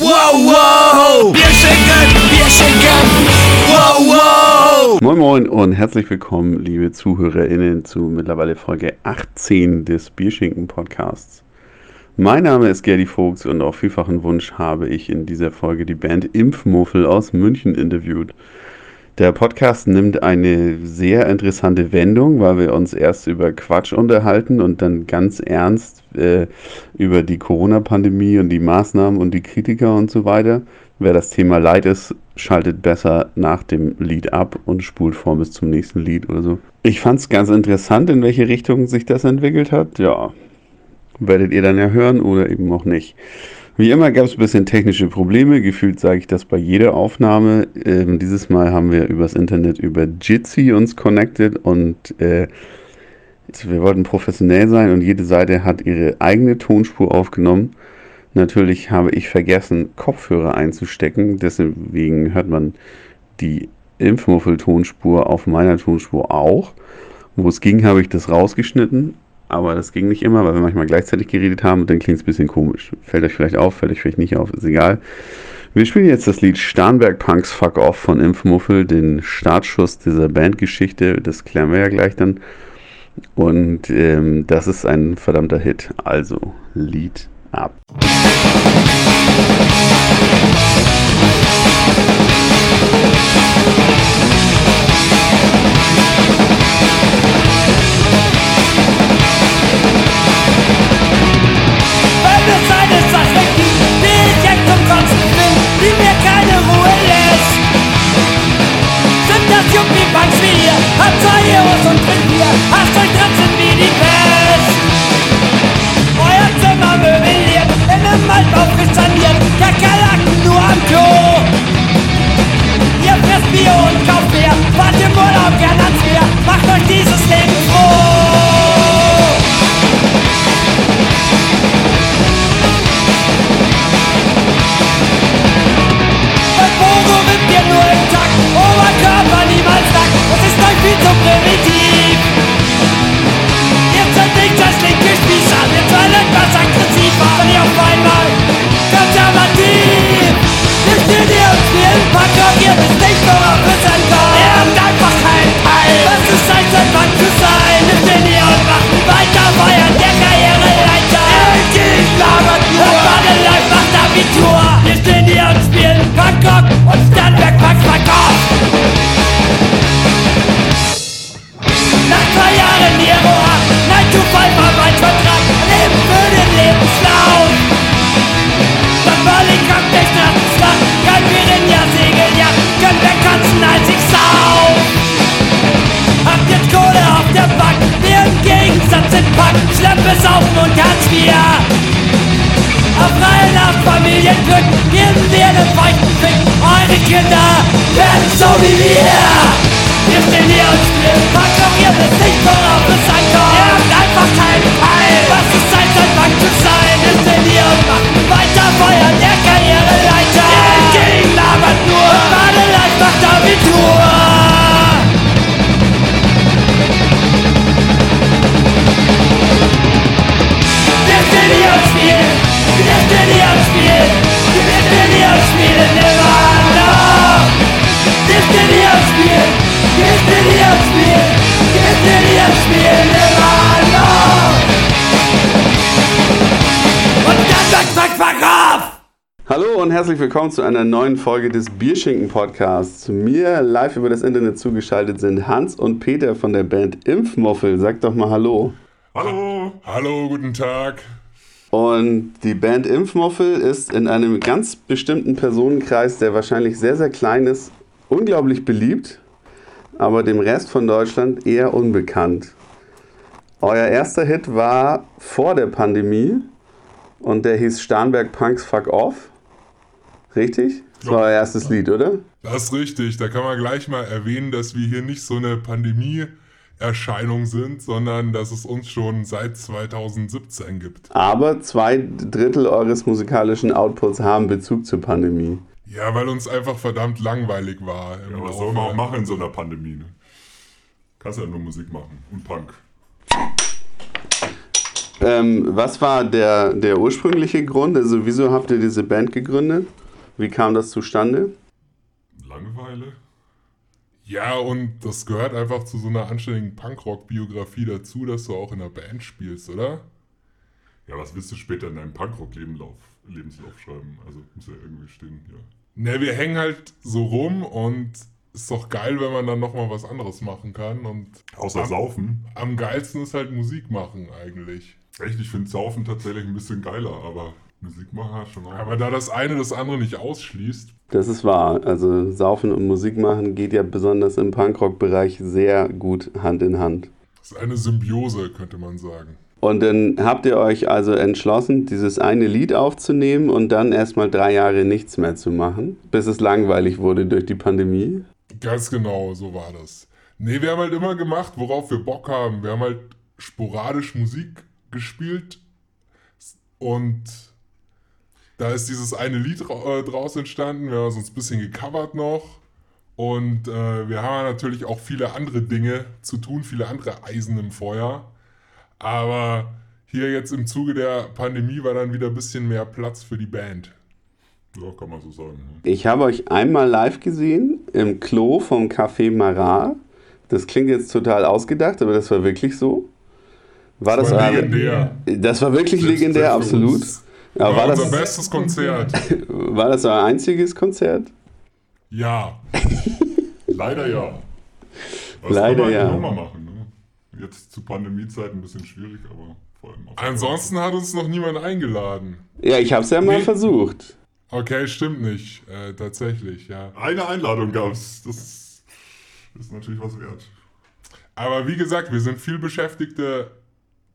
Wow, wow! Wir schenken, wir schenken! Wow, wow! Moin Moin und herzlich willkommen, liebe ZuhörerInnen, zu mittlerweile Folge 18 des Bierschinken Podcasts. Mein Name ist Gerdi Vogts und auf vielfachen Wunsch habe ich in dieser Folge die Band Impfmuffel aus München interviewt. Der Podcast nimmt eine sehr interessante Wendung, weil wir uns erst über Quatsch unterhalten und dann ganz ernst äh, über die Corona-Pandemie und die Maßnahmen und die Kritiker und so weiter. Wer das Thema leid ist, schaltet besser nach dem Lied ab und spult vor bis zum nächsten Lied oder so. Ich fand es ganz interessant, in welche Richtung sich das entwickelt hat. Ja, werdet ihr dann ja hören oder eben auch nicht. Wie immer gab es ein bisschen technische Probleme. Gefühlt sage ich das bei jeder Aufnahme. Ähm, dieses Mal haben wir übers Internet über Jitsi uns connected und äh, wir wollten professionell sein und jede Seite hat ihre eigene Tonspur aufgenommen. Natürlich habe ich vergessen, Kopfhörer einzustecken. Deswegen hört man die Impfmuffel-Tonspur auf meiner Tonspur auch. Wo es ging, habe ich das rausgeschnitten aber das ging nicht immer, weil wir manchmal gleichzeitig geredet haben und dann klingt es ein bisschen komisch. Fällt euch vielleicht auf, fällt euch vielleicht nicht auf, ist egal. Wir spielen jetzt das Lied Starnberg Punks Fuck Off von Impfmuffel, den Startschuss dieser Bandgeschichte, das klären wir ja gleich dann. Und ähm, das ist ein verdammter Hit. Also, Lied ab. Wenn the eine herzlich willkommen zu einer neuen Folge des Bierschinken Podcasts. Zu mir live über das Internet zugeschaltet sind Hans und Peter von der Band Impfmuffel. Sag doch mal Hallo. Hallo. Hallo, guten Tag. Und die Band Impfmuffel ist in einem ganz bestimmten Personenkreis, der wahrscheinlich sehr, sehr klein ist, unglaublich beliebt, aber dem Rest von Deutschland eher unbekannt. Euer erster Hit war vor der Pandemie und der hieß Starnberg Punks Fuck Off. Richtig? Das war euer erstes Lied, oder? Das ist richtig. Da kann man gleich mal erwähnen, dass wir hier nicht so eine Pandemie-Erscheinung sind, sondern dass es uns schon seit 2017 gibt. Aber zwei Drittel eures musikalischen Outputs haben Bezug zur Pandemie. Ja, weil uns einfach verdammt langweilig war. Ja, was soll man auch machen in so einer Pandemie? Ne? Kannst ja nur Musik machen und Punk. Ähm, was war der, der ursprüngliche Grund? Also wieso habt ihr diese Band gegründet? Wie kam das zustande? Langeweile? Ja, und das gehört einfach zu so einer anständigen Punkrock-Biografie dazu, dass du auch in einer Band spielst, oder? Ja, was willst du später in deinem Punkrock-Lebenslauf Lebenslauf schreiben? Also muss ja irgendwie stehen, ja. Ne, wir hängen halt so rum und ist doch geil, wenn man dann nochmal was anderes machen kann. Und Außer am, Saufen. am geilsten ist halt Musik machen eigentlich. Echt, ich finde Saufen tatsächlich ein bisschen geiler, aber Musik machen hat schon auch. Aber da das eine das andere nicht ausschließt, Das ist wahr. Also Saufen und Musik machen geht ja besonders im Punkrock-Bereich sehr gut Hand in Hand. ist eine Symbiose, könnte man sagen. Und dann habt ihr euch also entschlossen, dieses eine Lied aufzunehmen und dann erstmal drei Jahre nichts mehr zu machen, bis es langweilig wurde durch die Pandemie. Ganz genau, so war das. Nee, wir haben halt immer gemacht, worauf wir Bock haben. Wir haben halt sporadisch Musik gespielt und da ist dieses eine Lied äh, draus entstanden. Wir haben uns ein bisschen gecovert noch und äh, wir haben natürlich auch viele andere Dinge zu tun, viele andere Eisen im Feuer. Aber hier jetzt im Zuge der Pandemie war dann wieder ein bisschen mehr Platz für die Band. Ja, kann man so sagen. Ne? Ich habe euch einmal live gesehen im Klo vom Café Marat. Das klingt jetzt total ausgedacht, aber das war wirklich so. War das, war eure- legendär. das war wirklich legendär, absolut. uns. Aber war war unser das, bestes Konzert. war das euer einziges Konzert? Ja. Leider ja. Das Leider kann man ja. nochmal machen. Ne? Jetzt zu Pandemiezeiten ein bisschen schwierig, aber vor allem auch. Ansonsten hat uns noch niemand eingeladen. Ja, ich habe es ja mal Nee. versucht. Okay, stimmt nicht. Äh, tatsächlich, ja. Eine Einladung gab es. Das ist natürlich was wert. Aber wie gesagt, wir sind viel beschäftigte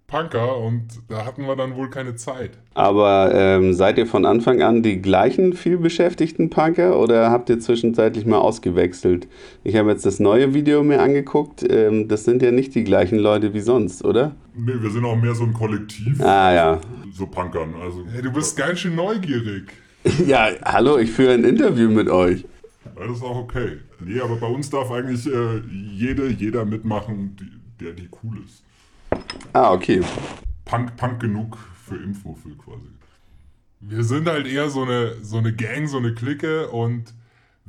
Punker und da hatten wir dann wohl keine Zeit. Aber ähm, seid ihr von Anfang an die gleichen vielbeschäftigten Punker oder habt ihr zwischenzeitlich mal ausgewechselt? Ich habe jetzt das neue Video mir angeguckt. Ähm, das sind ja nicht die gleichen Leute wie sonst, oder? Nee, wir sind auch mehr so ein Kollektiv. Ah ja. So Punkern. Also, Hey, du bist ganz schön neugierig. Ja, hallo, ich führe ein Interview mit euch. Das ist auch okay. Nee, aber bei uns darf eigentlich äh, jede, jeder mitmachen, die, der die cool ist. Ah, okay. Punk, Punk genug für Impfmuffel quasi. Wir sind halt eher so eine, so eine Gang, so eine Clique und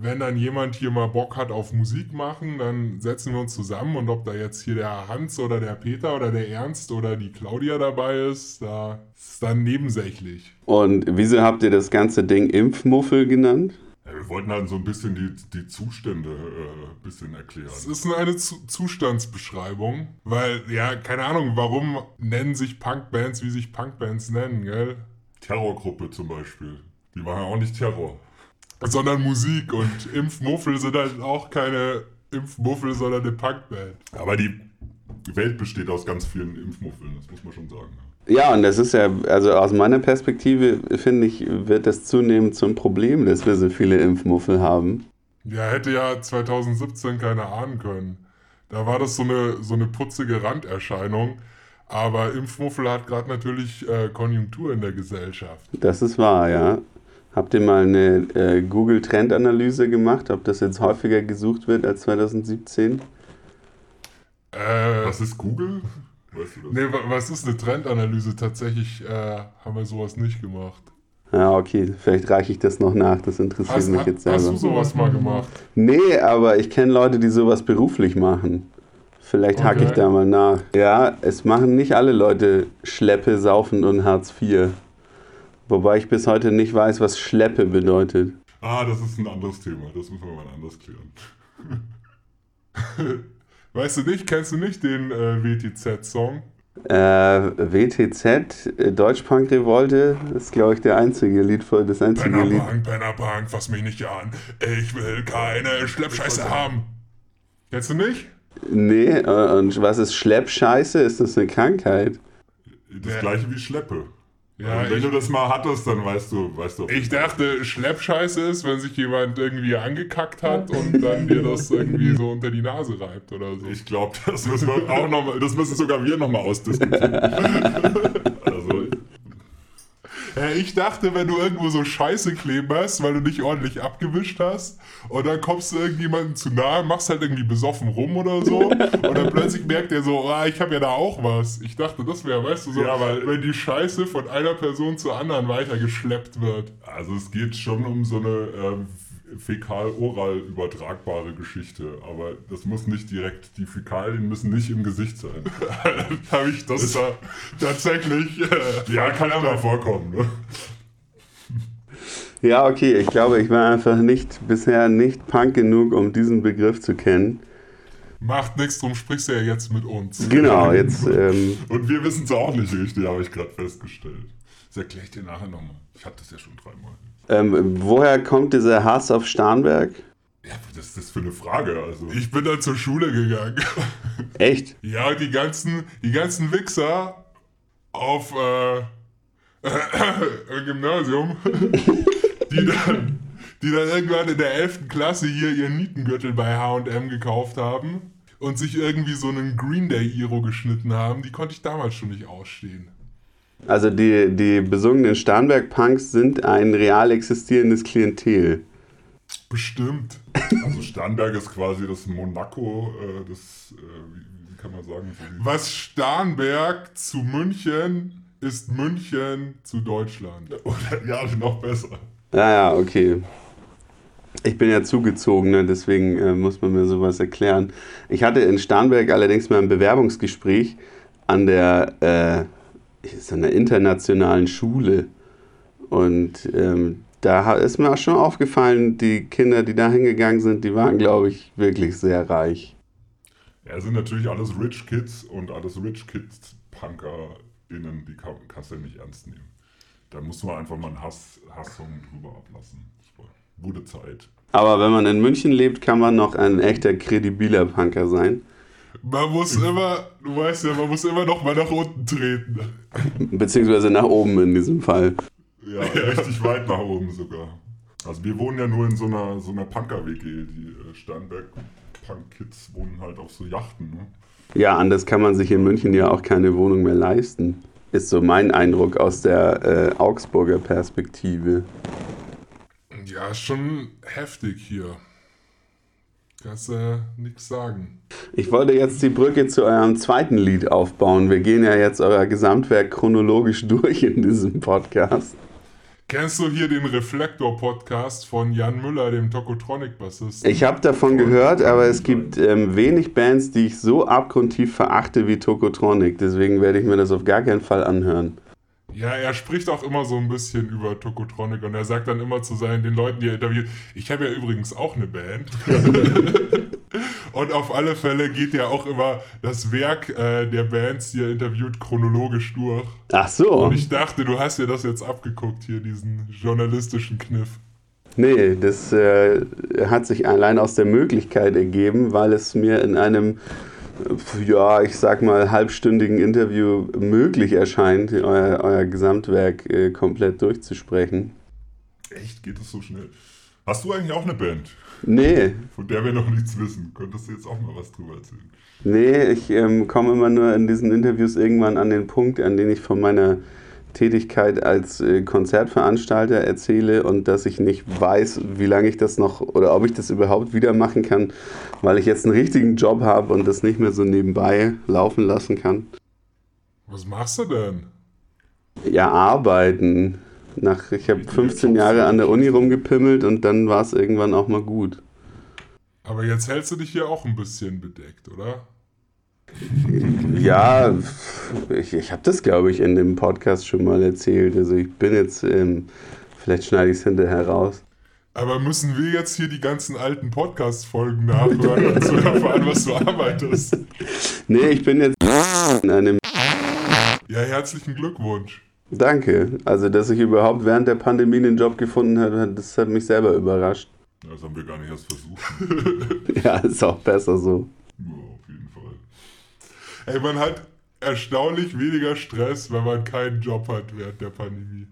wenn dann jemand hier mal Bock hat auf Musik machen, dann setzen wir uns zusammen und ob da jetzt hier der Hans oder der Peter oder der Ernst oder die Claudia dabei ist, da ist dann nebensächlich. Und wieso habt ihr das ganze Ding Impfmuffel genannt? Ja, wir wollten halt so ein bisschen die, die Zustände äh, ein bisschen erklären. Es ist nur eine Zu Zustandsbeschreibung, weil, ja, keine Ahnung, warum nennen sich Punkbands, wie sich Punkbands nennen, gell? Terrorgruppe zum Beispiel. Die machen auch nicht Terror. Sondern Musik und Impfmuffel sind halt auch keine Impfmuffel, sondern eine Punkband. Aber die Welt besteht aus ganz vielen Impfmuffeln, das muss man schon sagen. Ja, und das ist ja, also aus meiner Perspektive finde ich, wird das zunehmend zum Problem, dass wir so viele Impfmuffel haben. Ja, hätte ja 2017 keiner ahnen können. Da war das so eine, so eine putzige Randerscheinung. Aber Impfmuffel hat gerade natürlich äh, Konjunktur in der Gesellschaft. Das ist wahr, ja. Habt ihr mal eine äh, Google-Trendanalyse gemacht, ob das jetzt häufiger gesucht wird als 2017? Äh, Was ist Google? Weißt du das? nee, wa- was ist eine Trendanalyse? Tatsächlich äh, haben wir sowas nicht gemacht. Ja, okay, vielleicht reiche ich das noch nach, das interessiert Hast, mich jetzt hast selber. du sowas mal gemacht? Nee, aber ich kenne Leute, die sowas beruflich machen. Vielleicht hacke ich Okay. da mal nach. Ja, es machen nicht alle Leute Schleppe, Saufen und Hartz IV. Wobei ich bis heute nicht weiß, was Schleppe bedeutet. Ah, das ist ein anderes Thema. Das müssen wir mal anders klären. Weißt du nicht? Kennst du nicht den äh, WTZ-Song? Äh, WTZ, äh, Deutschpunk Revolte, ist glaube ich der einzige Lied voll, das einzige Lied. Pennerbank, Pennerbank, fass mich nicht an. Ich will keine Schleppscheiße haben. Kennst du nicht? Nee, äh, und was ist Schleppscheiße? Ist das eine Krankheit? Das gleiche wie Schleppe. Ja, Also wenn ich, du das mal hattest, dann weißt du, weißt du. ich dachte, Schleppscheiße ist, wenn sich jemand irgendwie angekackt hat und dann dir das irgendwie so unter die Nase reibt oder so. Ich glaube, das müssen wir auch noch mal, das müssen sogar wir noch mal ausdiskutieren. Äh, ich dachte, wenn du irgendwo so Scheiße kleben hast, weil du nicht ordentlich abgewischt hast, und dann kommst du irgendjemandem zu nahe, machst halt irgendwie besoffen rum oder so, und dann plötzlich merkt er so, ah, ich habe ja da auch was. Ich dachte, das wäre, weißt du, so, Ja, weil- wenn die Scheiße von einer Person zur anderen weitergeschleppt wird. Also es geht schon um so eine ähm, fäkal-oral übertragbare Geschichte, aber das muss nicht direkt, die Fäkalien müssen nicht im Gesicht sein. Habe ich das da tatsächlich. Äh, Ja, kann ja mal vorkommen. Ne? Ja, okay, ich glaube, ich war einfach nicht bisher nicht punk genug, um diesen Begriff zu kennen. Macht nichts, drum sprichst du ja jetzt mit uns. Genau, jetzt, ähm, Und wir wissen es auch nicht richtig, habe ich gerade festgestellt. Das erkläre ich dir nachher nochmal. Ich hatte das ja schon dreimal. Ähm, woher kommt dieser Hass auf Starnberg? Ja, was ist das für eine Frage? Also, Ich bin dann zur Schule gegangen. Echt? Ja, die ganzen, die ganzen Wichser auf äh, im Gymnasium, die dann, die dann irgendwann in der 11. Klasse hier ihren Nietengürtel bei H&M gekauft haben und sich irgendwie so einen Green Day Iro geschnitten haben, die konnte ich damals schon nicht ausstehen. Also die, die besungenen Starnberg-Punks sind ein real existierendes Klientel. Bestimmt. also Starnberg ist quasi das Monaco, äh, das, äh, wie, kann man sagen? So Was Starnberg zu München ist München zu Deutschland. Oder, ja, noch besser. Ja, ja, okay. Ich bin ja zugezogen, ne? deswegen äh, muss man mir sowas erklären. Ich hatte in Starnberg allerdings mal ein Bewerbungsgespräch an der, ist an der internationalen Schule. Und ähm, da ist mir auch schon aufgefallen, die Kinder, die da hingegangen sind, die waren, glaube ich, wirklich sehr reich. Ja, es sind natürlich alles Rich Kids und alles Rich Kids PunkerInnen, die kann, kannst du ja nicht ernst nehmen. Da muss man einfach mal einen Hass, Hasssong drüber ablassen. Gute Zeit. Aber wenn man in München lebt, kann man noch ein echter kredibiler Punker sein. Man muss immer, du weißt ja, man muss immer noch mal nach unten treten. Beziehungsweise nach oben in diesem Fall. Ja, richtig weit nach oben sogar. Also wir wohnen ja nur in so einer, so einer Punker-WG. Die äh, Starnberg-Punk-Kids wohnen halt auf so Yachten. Ne? Ja, anders kann man sich in München ja auch keine Wohnung mehr leisten. Ist so mein Eindruck aus der äh, Augsburger Perspektive. Ja, ist schon heftig hier. Kannst du äh, nichts sagen. Ich wollte jetzt die Brücke zu eurem zweiten Lied aufbauen. Wir gehen ja jetzt euer Gesamtwerk chronologisch durch in diesem Podcast. Kennst du hier den Reflektor-Podcast von Jan Müller, dem Tokotronic-Bassisten? Ich habe davon gehört, aber es gibt ähm, wenig Bands, die ich so abgrundtief verachte wie Tokotronic. Deswegen werde ich mir das auf gar keinen Fall anhören. Ja, er spricht auch immer so ein bisschen über Tokotronic und er sagt dann immer zu seinen, den Leuten, die er interviewt, ich habe ja übrigens auch eine Band. und auf alle Fälle geht ja auch immer das Werk äh, der Bands, die er interviewt, chronologisch durch. Ach so. Und ich dachte, du hast dir das jetzt abgeguckt, hier, diesen journalistischen Kniff. Nee, das äh, hat sich allein aus der Möglichkeit ergeben, weil es mir in einem, ja, ich sag mal, halbstündigen Interview möglich erscheint, euer, euer Gesamtwerk äh, komplett durchzusprechen. Echt? Geht das so schnell? Hast du eigentlich auch eine Band, Nee, von der wir noch nichts wissen? Könntest du jetzt auch mal was drüber erzählen? nee, ich ähm, komme immer nur in diesen Interviews irgendwann an den Punkt, an den ich von meiner Tätigkeit als äh, Konzertveranstalter erzähle und dass ich nicht weiß, wie lange ich das noch oder ob ich das überhaupt wieder machen kann, weil ich jetzt einen richtigen Job habe und das nicht mehr so nebenbei laufen lassen kann. Was machst du denn? Ja, arbeiten. Nach, ich habe 15 Jahre an der Uni rumgepimmelt und dann war es irgendwann auch mal gut. Aber jetzt hältst du dich hier auch ein bisschen bedeckt, oder? Ja, ich, ich habe das, glaube ich, in dem Podcast schon mal erzählt. Also ich bin jetzt, ähm, vielleicht schneide ich es hinterher raus. Aber müssen wir jetzt hier die ganzen alten Podcast-Folgen nachhören, um zu erfahren, was du arbeitest? Nee, ich bin jetzt in einem Ja, herzlichen Glückwunsch. Danke. Also, dass ich überhaupt während der Pandemie einen Job gefunden habe, das hat mich selber überrascht. Das haben wir gar nicht erst versucht. Ja, ist auch besser so. Fall. Ey, man hat erstaunlich weniger Stress, wenn man keinen Job hat während der Pandemie.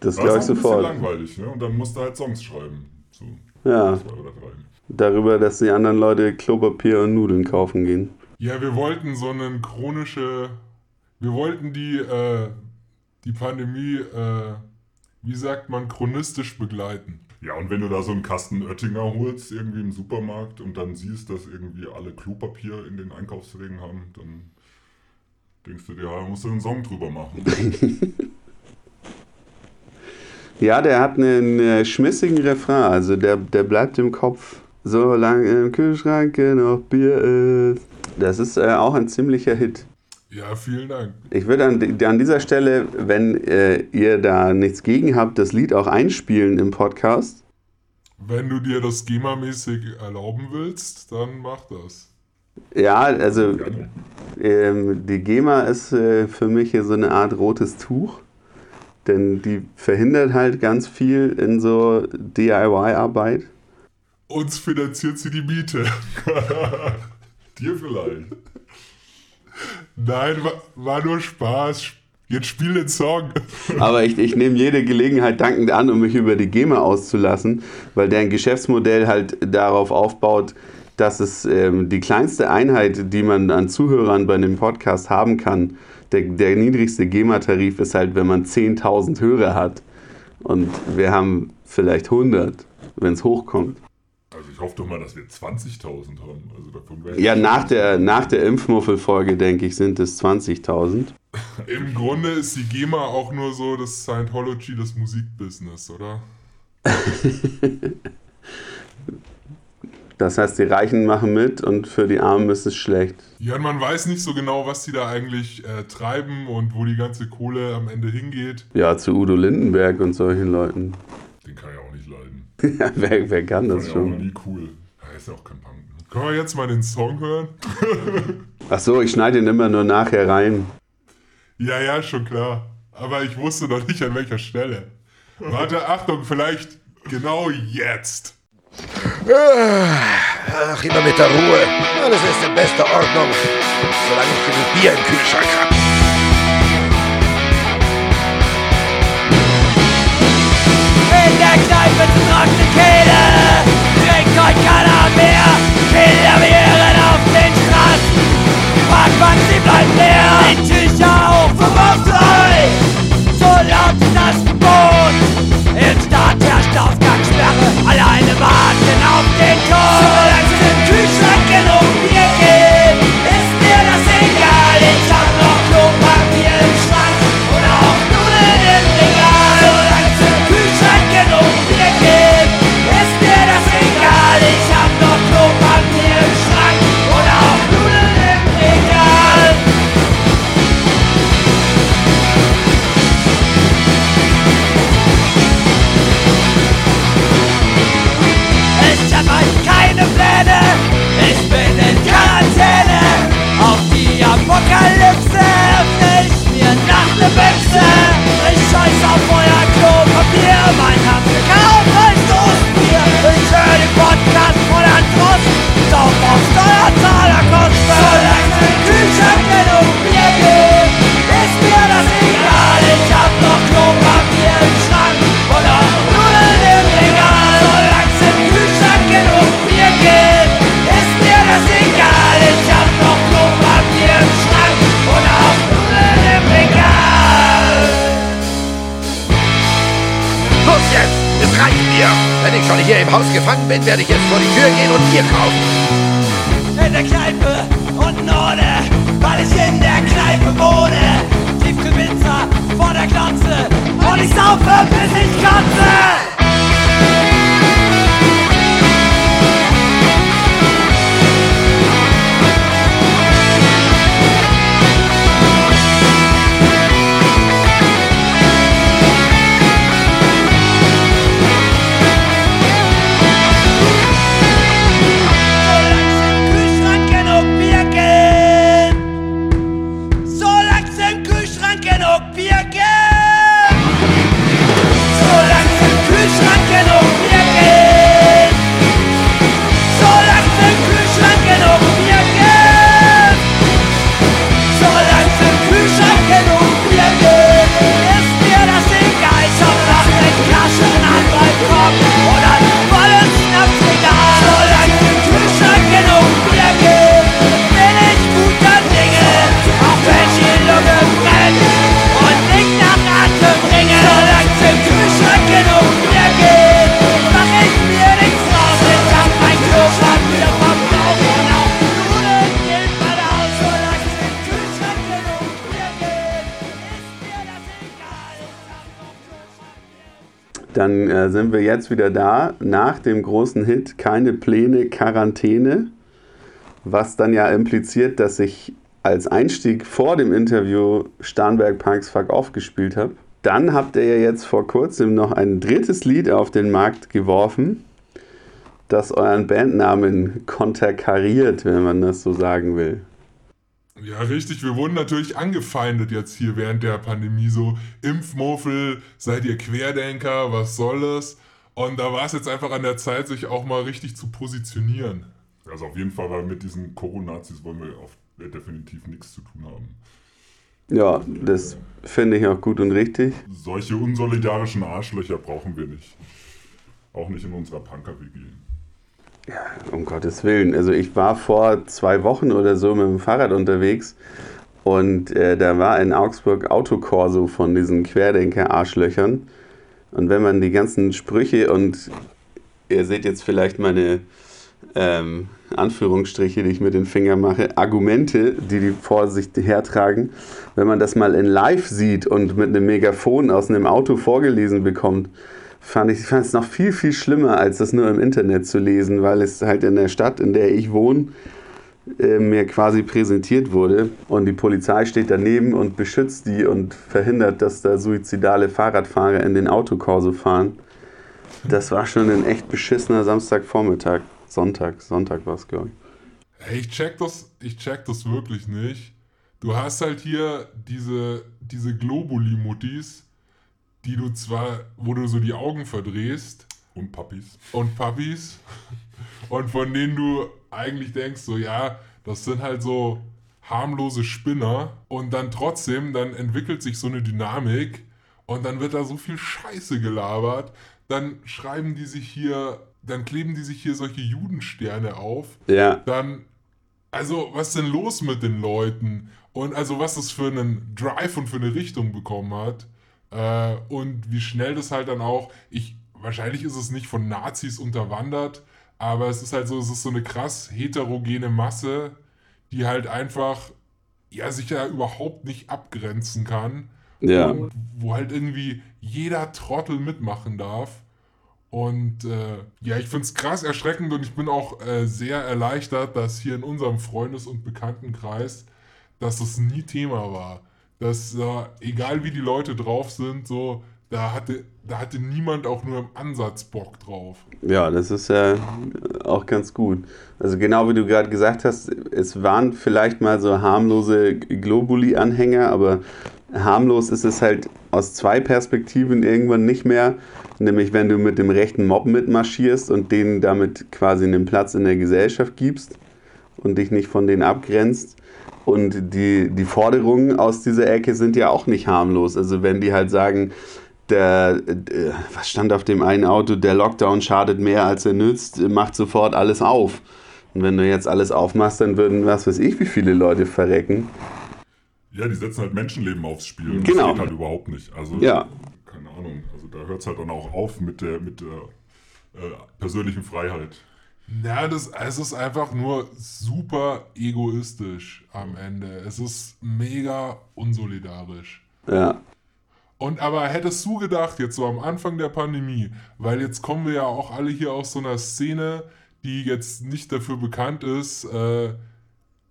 Das glaube ich ist auch ein bisschen sofort. langweilig, ne? Und dann musst du halt Songs schreiben. So Ja, zwei oder drei. darüber, dass die anderen Leute Klopapier und Nudeln kaufen gehen. Ja, wir wollten so einen chronische. Wir wollten die, äh, die Pandemie, äh, wie sagt man, chronistisch begleiten. Ja, und wenn du da so einen Kasten Oettinger holst, irgendwie im Supermarkt und dann siehst, dass irgendwie alle Klopapier in den Einkaufswegen haben, dann denkst du dir, ja, da musst du einen Song drüber machen. Ja, der hat einen äh, schmissigen Refrain, also der, der bleibt im Kopf. Solange im Kühlschrank noch Bier ist. Das ist äh, auch ein ziemlicher Hit. Ja, vielen Dank. Ich würde an, an dieser Stelle, wenn äh, ihr da nichts gegen habt, das Lied auch einspielen im Podcast. Wenn du dir das GEMA-mäßig erlauben willst, dann mach das. Ja, also ähm, die GEMA ist äh, für mich hier so eine Art rotes Tuch. Denn die verhindert halt ganz viel in so DIY-Arbeit. Uns finanziert sie die Miete. Dir vielleicht. Nein, war, war nur Spaß. Jetzt spiel den Song. Aber ich, ich nehme jede Gelegenheit dankend an, um mich über die GEMA auszulassen, weil deren Geschäftsmodell halt darauf aufbaut, dass es ähm, die kleinste Einheit, die man an Zuhörern bei einem Podcast haben kann, der, der niedrigste GEMA-Tarif ist halt, wenn man 10.000 Hörer hat. Und wir haben vielleicht 100, wenn es hochkommt. Ich hoffe doch mal, dass wir 20.000 haben. Also davon Ja, nach der, nach der Impfmuffel-Folge, denke ich, sind es 20.000. Im Grunde ist die GEMA auch nur so das Scientology des Musikbusiness, oder? Das heißt, die Reichen machen mit und für die Armen ist es schlecht. Ja, und man weiß nicht so genau, was die da eigentlich äh, treiben und wo die ganze Kohle am Ende hingeht. Ja, zu Udo Lindenberg und solchen Leuten. Den kann ich auch. Ja, wer, wer kann das Das war ja auch schon? nie cool. Er ist ja auch kein Punk. Ne? Können wir jetzt mal den Song hören? Ach so, ich schneide ihn immer nur nachher rein. Ja, ja, schon klar. Aber ich wusste noch nicht an welcher Stelle. Warte, Achtung, vielleicht genau jetzt. Ach, immer mit der Ruhe. Alles ist in bester Ordnung, solange ich genug Bier im Kühlschrank habe. Der Kneipe trockene Kehle. Trinkt heute keiner mehr. Kinder wären auf den Straßen. Parkbank, sie bleibt leer. Die Tücher hoch vom Auftreu werde ich jetzt vor die Tür gehen und Bier kaufen. Jetzt wieder da nach dem großen Hit Keine Pläne, Quarantäne, was dann ja impliziert, dass ich als Einstieg vor dem Interview Starnberg Punks Fuck Off gespielt habe. Dann habt ihr ja jetzt vor kurzem noch ein drittes Lied auf den Markt geworfen, das euren Bandnamen konterkariert, wenn man das so sagen will. Ja, richtig. Wir wurden natürlich angefeindet jetzt hier während der Pandemie. So, Impfmuffel, seid ihr Querdenker, was soll das? Und da war es jetzt einfach an der Zeit, sich auch mal richtig zu positionieren. Also auf jeden Fall, weil mit diesen Coronazis wollen wir auf, äh, definitiv nichts zu tun haben. Ja, das finde ich auch gut und richtig. Solche unsolidarischen Arschlöcher brauchen wir nicht. Auch nicht in unserer Punker-WG. Um Gottes Willen. Also ich war vor zwei Wochen oder so mit dem Fahrrad unterwegs und äh, da war in Augsburg Autokorso von diesen Querdenker-Arschlöchern. Und wenn man die ganzen Sprüche und ihr seht jetzt vielleicht meine ähm, Anführungsstriche, die ich mit den Fingern mache, Argumente, die die vor sich hertragen, wenn man das mal in live sieht und mit einem Megafon aus einem Auto vorgelesen bekommt, fand ich fand es noch viel, viel schlimmer, als das nur im Internet zu lesen, weil es halt in der Stadt, in der ich wohne, äh, mir quasi präsentiert wurde. Und die Polizei steht daneben und beschützt die und verhindert, dass da suizidale Fahrradfahrer in den Autokorso fahren. Das war schon ein echt beschissener Samstagvormittag. Sonntag, Sonntag war es, glaube ich. Ey, ich check das, ich check das wirklich nicht. Du hast halt hier diese, diese Globuli-Muttis, die du zwar, wo du so die Augen verdrehst Und Puppies. und Puppies und von denen du eigentlich denkst, so ja, das sind halt so harmlose Spinner und dann trotzdem, dann entwickelt sich so eine Dynamik und dann wird da so viel Scheiße gelabert, dann schreiben die sich hier, dann kleben die sich hier solche Judensterne auf Ja, dann, also, was ist denn los mit den Leuten? Und also, was das für einen Drive und für eine Richtung bekommen hat. Äh, und wie schnell das halt dann auch, ich, wahrscheinlich ist es nicht von Nazis unterwandert, aber es ist halt so, es ist so eine krass heterogene Masse, die halt einfach, ja, sich ja überhaupt nicht abgrenzen kann. ja. Und wo halt irgendwie jeder Trottel mitmachen darf. Und äh, ja, ich finde es krass erschreckend und ich bin auch äh, sehr erleichtert, dass hier in unserem Freundes- und Bekanntenkreis, dass das nie Thema war. Dass äh, egal wie die Leute drauf sind, so, da hatte, da hatte niemand auch nur im Ansatz Bock drauf. Ja, das ist ja auch ganz gut. Also genau wie du gerade gesagt hast, es waren vielleicht mal so harmlose Globuli-Anhänger, aber harmlos ist es halt aus zwei Perspektiven irgendwann nicht mehr. Nämlich wenn du mit dem rechten Mob mitmarschierst und denen damit quasi einen Platz in der Gesellschaft gibst und dich nicht von denen abgrenzt. Und die, die Forderungen aus dieser Ecke sind ja auch nicht harmlos. Also wenn die halt sagen, der, äh, was stand auf dem einen Auto, der Lockdown schadet mehr als er nützt, macht sofort alles auf. Und wenn du jetzt alles aufmachst, dann würden, was weiß ich, wie viele Leute verrecken. Ja, die setzen halt Menschenleben aufs Spiel. Und Genau. Das geht halt überhaupt nicht. Also, Ja. keine Ahnung. Also da hört es halt dann auch auf mit der, mit der äh, persönlichen Freiheit. Na, das, es ist einfach nur super egoistisch am Ende. Es ist mega unsolidarisch. Ja, Und aber hättest du gedacht, jetzt so am Anfang der Pandemie, weil jetzt kommen wir ja auch alle hier aus so einer Szene, die jetzt nicht dafür bekannt ist, äh,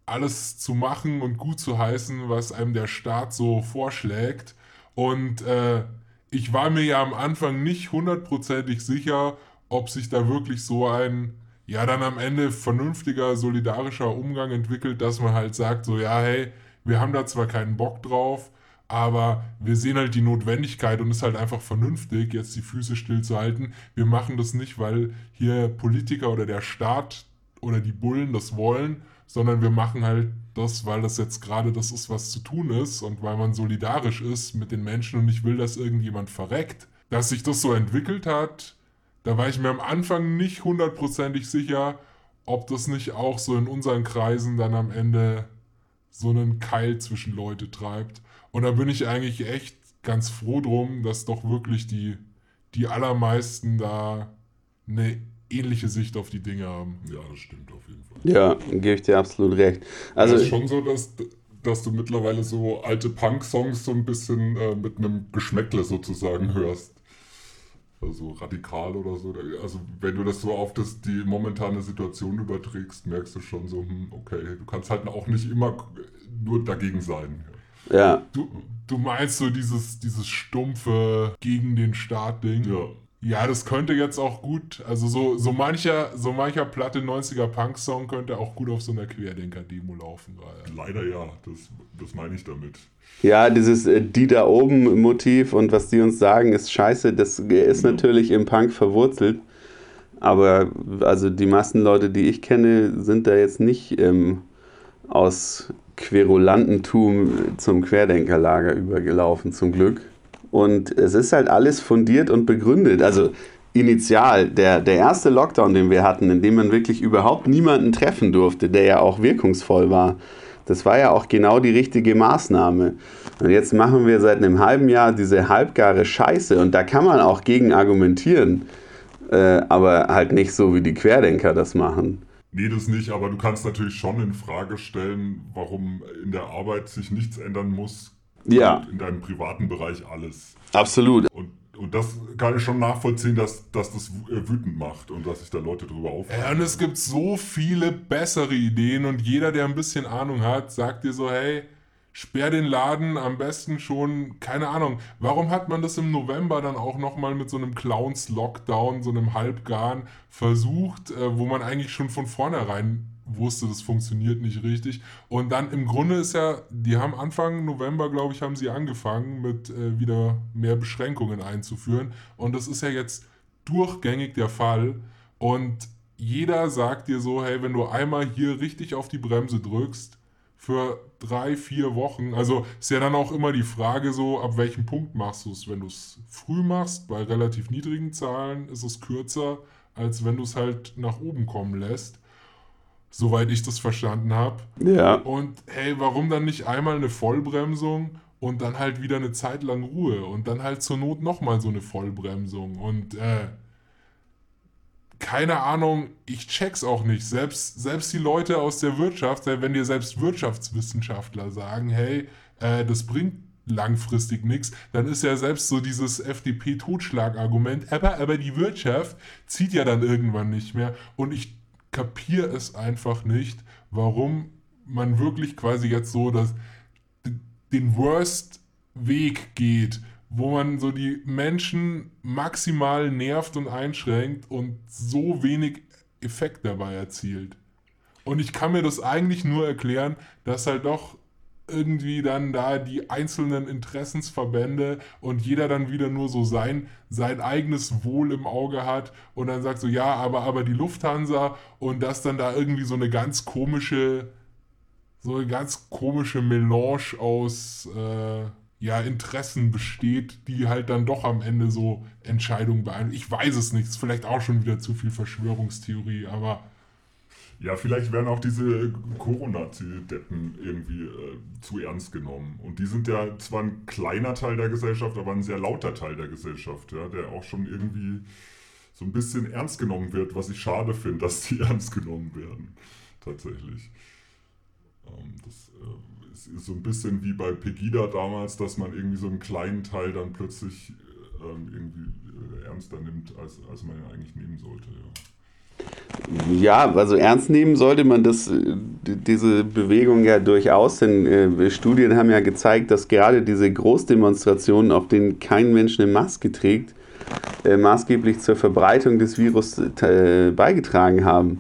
alles zu machen und gut zu heißen, was einem der Staat so vorschlägt. Und äh, ich war mir ja am Anfang nicht hundertprozentig sicher, ob sich da wirklich so ein, ja, dann am Ende vernünftiger, solidarischer Umgang entwickelt, dass man halt sagt, so, ja, hey, wir haben da zwar keinen Bock drauf, aber wir sehen halt die Notwendigkeit und es ist halt einfach vernünftig, jetzt die Füße stillzuhalten. Wir machen das nicht, weil hier Politiker oder der Staat oder die Bullen das wollen, sondern wir machen halt das, weil das jetzt gerade das ist, was zu tun ist und weil man solidarisch ist mit den Menschen und nicht will, dass irgendjemand verreckt. Dass sich das so entwickelt hat, da war ich mir am Anfang nicht hundertprozentig sicher, ob das nicht auch so in unseren Kreisen dann am Ende so einen Keil zwischen Leute treibt. Und da bin ich eigentlich echt ganz froh drum, dass doch wirklich die, die allermeisten da eine ähnliche Sicht auf die Dinge haben. Ja, das stimmt auf jeden Fall. ja, gebe ich dir absolut recht. Also es ist schon so, dass, dass du mittlerweile so alte Punk-Songs so ein bisschen äh, mit einem Geschmäckle sozusagen hörst. also radikal oder so. Also wenn du das so auf das, die momentane Situation überträgst, merkst du schon so, hm, okay, du kannst halt auch nicht immer nur dagegen sein. Ja. Du, du meinst so dieses, dieses stumpfe gegen den Staat-Ding? Ja. Ja, das könnte jetzt auch gut, also so, so mancher, so mancher platte 90er Punk-Song könnte auch gut auf so einer Querdenker-Demo laufen gerade. Leider ja, das, das meine ich damit. Ja, dieses äh, die da oben Motiv und was die uns sagen ist scheiße, das ist natürlich im Punk verwurzelt. Aber also die meisten Leute, die ich kenne, sind da jetzt nicht ähm, aus Querulantentum zum Querdenkerlager übergelaufen, zum Glück. Und es ist halt alles fundiert und begründet. Also initial, der, der erste Lockdown, den wir hatten, in dem man wirklich überhaupt niemanden treffen durfte, der ja auch wirkungsvoll war, das war ja auch genau die richtige Maßnahme. Und jetzt machen wir seit einem halben Jahr diese halbgare Scheiße und da kann man auch gegen argumentieren, äh, aber halt nicht so, wie die Querdenker das machen. Nee, das nicht, aber du kannst natürlich schon in Frage stellen, warum in der Arbeit sich nichts ändern muss. Ja. Und in deinem privaten Bereich alles. Absolut. Und, und das kann ich schon nachvollziehen, dass, dass das äh, wütend macht und dass sich da Leute drüber aufregen. Ja, und es gibt so viele bessere Ideen und jeder, der ein bisschen Ahnung hat, sagt dir so, hey, sperr den Laden am besten schon, keine Ahnung, warum hat man das im November dann auch nochmal mit so einem Clowns-Lockdown, so einem Halbgarn versucht, äh, wo man eigentlich schon von vornherein wusste, das funktioniert nicht richtig. Und dann im Grunde ist ja, die haben Anfang November, glaube ich, haben sie angefangen mit äh, wieder mehr Beschränkungen einzuführen. Und das ist ja jetzt durchgängig der Fall. Und jeder sagt dir so, hey, wenn du einmal hier richtig auf die Bremse drückst, für drei, vier Wochen. Also ist ja dann auch immer die Frage so, ab welchem Punkt machst du es? Wenn du es früh machst, bei relativ niedrigen Zahlen, ist es kürzer, als wenn du es halt nach oben kommen lässt. Soweit ich das verstanden habe. Ja. Und hey, warum dann nicht einmal eine Vollbremsung und dann halt wieder eine Zeit lang Ruhe und dann halt zur Not nochmal so eine Vollbremsung und äh, keine Ahnung, ich check's auch nicht. Selbst, selbst die Leute aus der Wirtschaft, wenn dir selbst Wirtschaftswissenschaftler sagen, hey, äh, das bringt langfristig nichts, dann ist ja selbst so dieses FDP-Totschlagargument, aber, aber die Wirtschaft zieht ja dann irgendwann nicht mehr. Und ich kapiere es einfach nicht, warum man wirklich quasi jetzt so das, den Worst Weg geht, wo man so die Menschen maximal nervt und einschränkt und so wenig Effekt dabei erzielt. Und ich kann mir das eigentlich nur erklären, dass halt doch irgendwie dann da die einzelnen Interessensverbände und jeder dann wieder nur so sein, sein eigenes Wohl im Auge hat und dann sagt so, ja, aber, aber die Lufthansa und dass dann da irgendwie so eine ganz komische, so eine ganz komische Melange aus äh, ja, Interessen besteht, die halt dann doch am Ende so Entscheidungen beeinflussen. Ich weiß es nicht, ist vielleicht auch schon wieder zu viel Verschwörungstheorie, aber Ja, vielleicht werden auch diese Corona-Deppen irgendwie äh, zu ernst genommen. Und die sind ja zwar ein kleiner Teil der Gesellschaft, aber ein sehr lauter Teil der Gesellschaft, ja, der auch schon irgendwie so ein bisschen ernst genommen wird, was ich schade finde, dass die ernst genommen werden. Tatsächlich. Ähm, das äh, so ein bisschen wie bei Pegida damals, dass man irgendwie so einen kleinen Teil dann plötzlich äh, ähm, irgendwie äh, ernster nimmt, als, als man ihn eigentlich nehmen sollte. Ja. Ja, also ernst nehmen sollte man das, äh, diese Bewegung ja durchaus, denn äh, Studien haben ja gezeigt, dass gerade diese Großdemonstrationen, auf denen kein Mensch eine Maske trägt, äh, maßgeblich zur Verbreitung des Virus äh, beigetragen haben.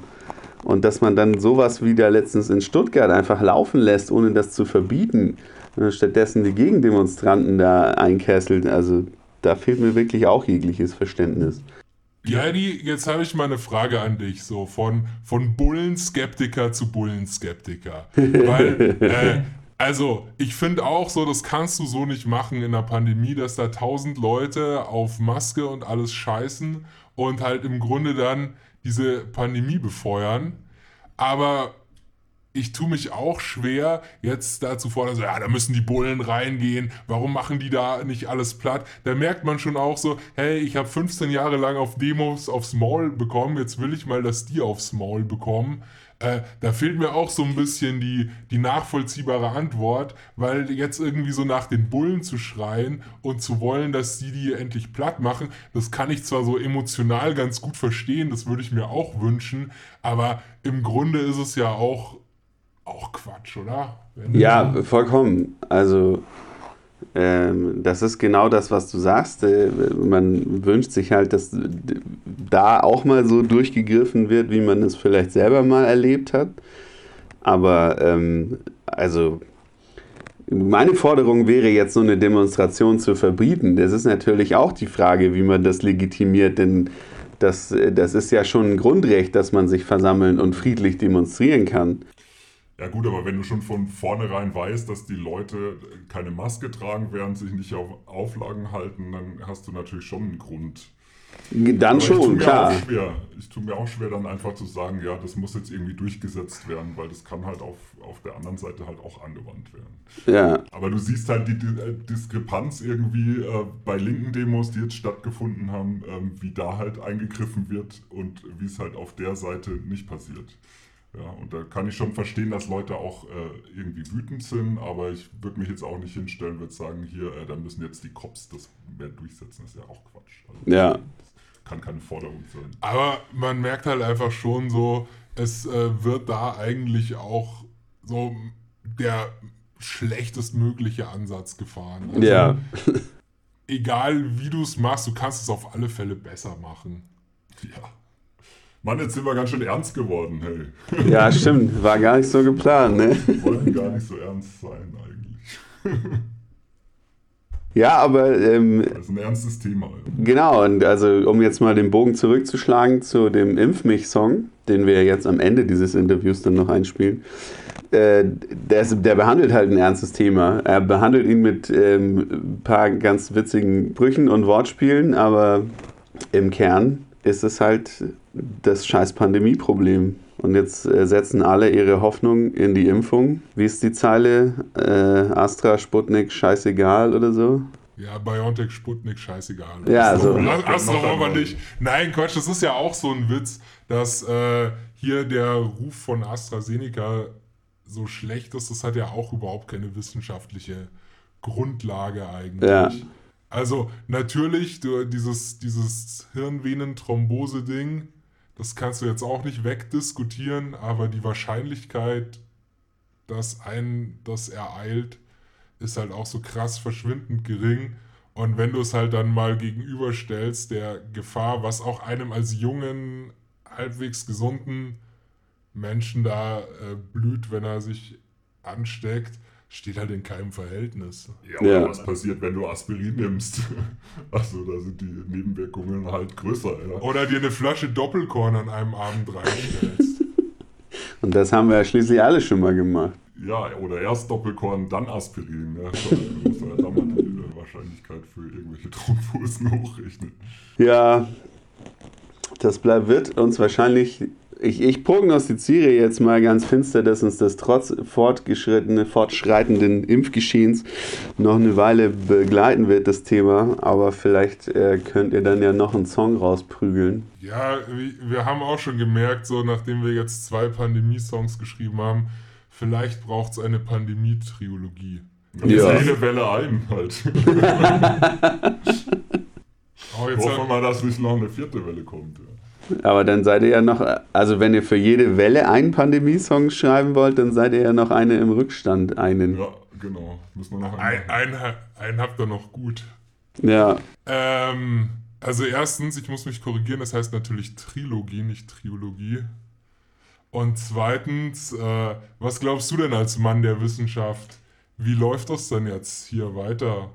Und dass man dann sowas wie da letztens in Stuttgart einfach laufen lässt, ohne das zu verbieten, äh, stattdessen die Gegendemonstranten da einkesselt, also da fehlt mir wirklich auch jegliches Verständnis. Gerdi, jetzt habe ich mal eine Frage an dich, so von, von Bullenskeptiker zu Bullenskeptiker. Weil, äh, also, ich finde auch so, das kannst du so nicht machen in der Pandemie, dass da tausend Leute auf Maske und alles scheißen und halt im Grunde dann diese Pandemie befeuern. Aber ich tue mich auch schwer, jetzt dazu fordern, so, ja, da müssen die Bullen reingehen, warum machen die da nicht alles platt? Da merkt man schon auch so, hey, ich habe 15 Jahre lang auf Demos aufs Maul bekommen, jetzt will ich mal, dass die aufs Maul bekommen. Äh, da fehlt mir auch so ein bisschen die, die nachvollziehbare Antwort, weil jetzt irgendwie so nach den Bullen zu schreien und zu wollen, dass die die endlich platt machen, das kann ich zwar so emotional ganz gut verstehen, das würde ich mir auch wünschen, aber im Grunde ist es ja auch, auch Quatsch, oder? Wenn Ja, vollkommen. Also das ist genau das, was du sagst. Äh, man wünscht sich halt, dass da auch mal so durchgegriffen wird, wie man es vielleicht selber mal erlebt hat. Aber ähm, also meine Forderung wäre jetzt so eine Demonstration zu verbieten. Das ist natürlich auch die Frage, wie man das legitimiert, denn das, äh, das ist ja schon ein Grundrecht, dass man sich versammeln und friedlich demonstrieren kann. Ja gut, aber wenn du schon von vornherein weißt, dass die Leute keine Maske tragen werden, sich nicht auf Auflagen halten, dann hast du natürlich schon einen Grund. Dann Aber ich schon, mir klar. Auch schwer. Ich tue mir auch schwer, dann einfach zu sagen, ja, das muss jetzt irgendwie durchgesetzt werden, weil das kann halt auf, auf der anderen Seite halt auch angewandt werden. Ja, Aber du siehst halt die, die äh, Diskrepanz irgendwie äh, bei linken Demos, die jetzt stattgefunden haben, ähm, wie da halt eingegriffen wird und wie es halt auf der Seite nicht passiert. Ja, und da kann ich schon verstehen, dass Leute auch äh, irgendwie wütend sind, aber ich würde mich jetzt auch nicht hinstellen, würde sagen, hier, äh, da müssen jetzt die Cops das mehr durchsetzen. Das ist ja auch Quatsch. Also, Ja. Das kann keine Forderung sein. Aber man merkt halt einfach schon so, es äh, wird da eigentlich auch so der schlechtestmögliche Ansatz gefahren. Also, ja. Egal wie du es machst, du kannst es auf alle Fälle besser machen. Ja. Mann, jetzt sind wir ganz schön ernst geworden, hey. Ja, stimmt. War gar nicht so geplant, ne? Wir wollten gar nicht so ernst sein eigentlich. Ja, aber ähm, Das ist ein ernstes Thema. genau, und also um jetzt mal den Bogen zurückzuschlagen zu dem Impf mich-Song, den wir jetzt am Ende dieses Interviews dann noch einspielen, äh, der, ist, der behandelt halt ein ernstes Thema. Er behandelt ihn mit ähm, ein paar ganz witzigen Brüchen und Wortspielen, aber im Kern ist es halt das scheiß Pandemieproblem. Und jetzt äh, setzen alle ihre Hoffnung in die Impfung. Wie ist die Zeile? Äh, Astra, Sputnik, scheißegal oder so? Ja, BioNTech, Sputnik, scheißegal. Ja, so. Ast- Astra wollen wir nicht. Nein, Quatsch, das ist ja auch so ein Witz, dass äh, hier der Ruf von AstraZeneca so schlecht ist. Das hat ja auch überhaupt keine wissenschaftliche Grundlage eigentlich. Ja. Also natürlich, du, dieses, dieses Hirnvenenthrombose-Ding, das kannst du jetzt auch nicht wegdiskutieren, aber die Wahrscheinlichkeit, dass ein das ereilt, ist halt auch so krass verschwindend gering. Und wenn du es halt dann mal gegenüberstellst, der Gefahr, was auch einem als jungen, halbwegs gesunden Menschen da äh, blüht, wenn er sich ansteckt, steht halt in keinem Verhältnis. Ja, Ja. was passiert, wenn du Aspirin nimmst? Also da sind die Nebenwirkungen halt größer. Ja. Oder dir eine Flasche Doppelkorn an einem Abend reinstellst. Und das haben wir ja schließlich alle schon mal gemacht. Ja, oder erst Doppelkorn, dann Aspirin. Ja. Da muss man ja dann mal die Wahrscheinlichkeit für irgendwelche Thrombosen hochrechnen. Ja, das bleibt, wird uns wahrscheinlich. Ich, ich prognostiziere jetzt mal ganz finster, dass uns das trotz fortgeschrittene, fortschreitenden Impfgeschehens noch eine Weile begleiten wird, das Thema. Aber vielleicht äh, könnt ihr dann ja noch einen Song rausprügeln. Ja, wir haben auch schon gemerkt, so nachdem wir jetzt zwei Pandemie-Songs geschrieben haben, vielleicht braucht es eine Pandemie-Triologie. Und Ja. jede Welle ein halt. Oh, jetzt Hoffen wir mal, dass nicht noch eine vierte Welle kommt. Ja. Aber dann seid ihr ja noch, also wenn ihr für jede Welle einen Pandemie-Song schreiben wollt, dann seid ihr ja noch eine im Rückstand, einen. ja, genau. Müssen wir noch ein, ein, einen habt ihr noch gut. Ja, Ähm, also erstens, ich muss mich korrigieren, das heißt natürlich Trilogie, nicht Triologie. Und zweitens, äh, was glaubst du denn als Mann der Wissenschaft? Wie läuft das denn jetzt hier weiter?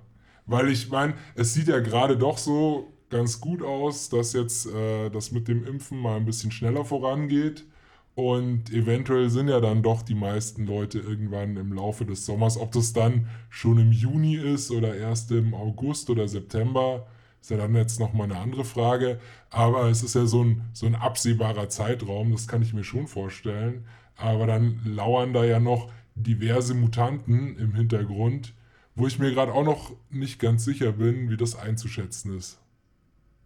Weil ich meine, es sieht ja gerade doch so ganz gut aus, dass jetzt äh, das mit dem Impfen mal ein bisschen schneller vorangeht. Und eventuell sind ja dann doch die meisten Leute irgendwann im Laufe des Sommers, ob das dann schon im Juni ist oder erst im August oder September, ist ja dann jetzt nochmal eine andere Frage. Aber es ist ja so ein, so ein absehbarer Zeitraum, das kann ich mir schon vorstellen. Aber dann lauern da ja noch diverse Mutanten im Hintergrund, wo ich mir gerade auch noch nicht ganz sicher bin, wie das einzuschätzen ist.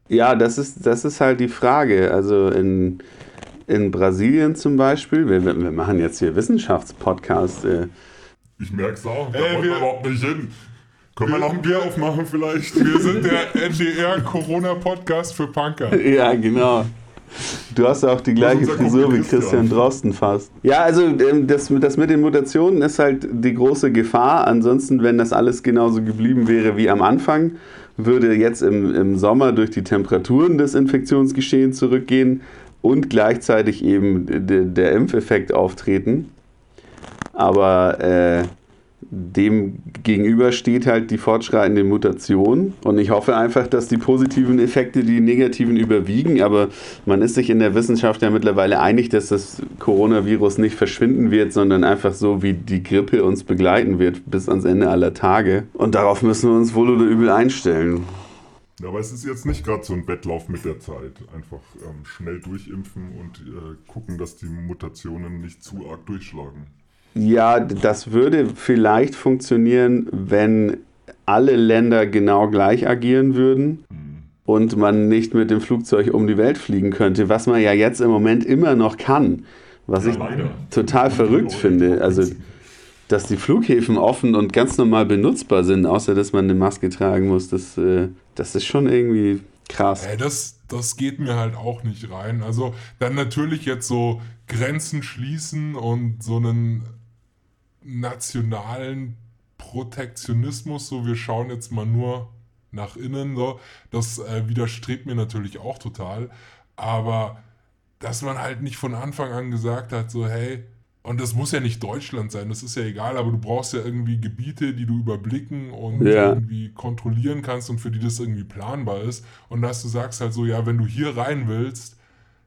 Ja, das ist, das ist halt die Frage. Also in, in Brasilien zum Beispiel, wir, wir machen jetzt hier Wissenschaftspodcast, äh, Ich merk's auch, da Ey, wollen wir- wir überhaupt nicht hin. Können wir noch ein Bier aufmachen vielleicht? Wir sind der NDR-Corona-Podcast für Punker. Ja, genau. Du hast auch die gleiche Frisur wie Christian. Drosten fast. Ja, also ähm, das, das mit den Mutationen ist halt die große Gefahr. Ansonsten, wenn das alles genauso geblieben wäre wie am Anfang, würde jetzt im, im Sommer durch die Temperaturen das Infektionsgeschehen zurückgehen und gleichzeitig eben de, der Impfeffekt auftreten. Aber äh, dem gegenüber steht halt die fortschreitende Mutation. Und ich hoffe einfach, dass die positiven Effekte die negativen überwiegen. Aber man ist sich in der Wissenschaft ja mittlerweile einig, dass das Coronavirus nicht verschwinden wird, sondern einfach so wie die Grippe uns begleiten wird bis ans Ende aller Tage. Und darauf müssen wir uns wohl oder übel einstellen. Ja, aber es ist jetzt nicht gerade so ein Wettlauf mit der Zeit. Einfach ähm, schnell durchimpfen und äh, gucken, dass die Mutationen nicht zu arg durchschlagen. Ja, das würde vielleicht funktionieren, wenn alle Länder genau gleich agieren würden und man nicht mit dem Flugzeug um die Welt fliegen könnte, was man ja jetzt im Moment immer noch kann. Was Ja, ich leider. total verrückt finde. Also, dass die Flughäfen offen und ganz normal benutzbar sind, außer dass man eine Maske tragen muss, das, äh, das ist schon irgendwie krass. Ey, das, das geht mir halt auch nicht rein. Also dann natürlich jetzt so Grenzen schließen und so einen nationalen Protektionismus, so wir schauen jetzt mal nur nach innen, so, das äh, widerstrebt mir natürlich auch total. Aber dass man halt nicht von Anfang an gesagt hat, so hey, und das muss ja nicht Deutschland sein, das ist ja egal, aber du brauchst ja irgendwie Gebiete, die du überblicken und Ja. irgendwie kontrollieren kannst und für die das irgendwie planbar ist. Und dass du sagst halt so, ja, wenn du hier rein willst,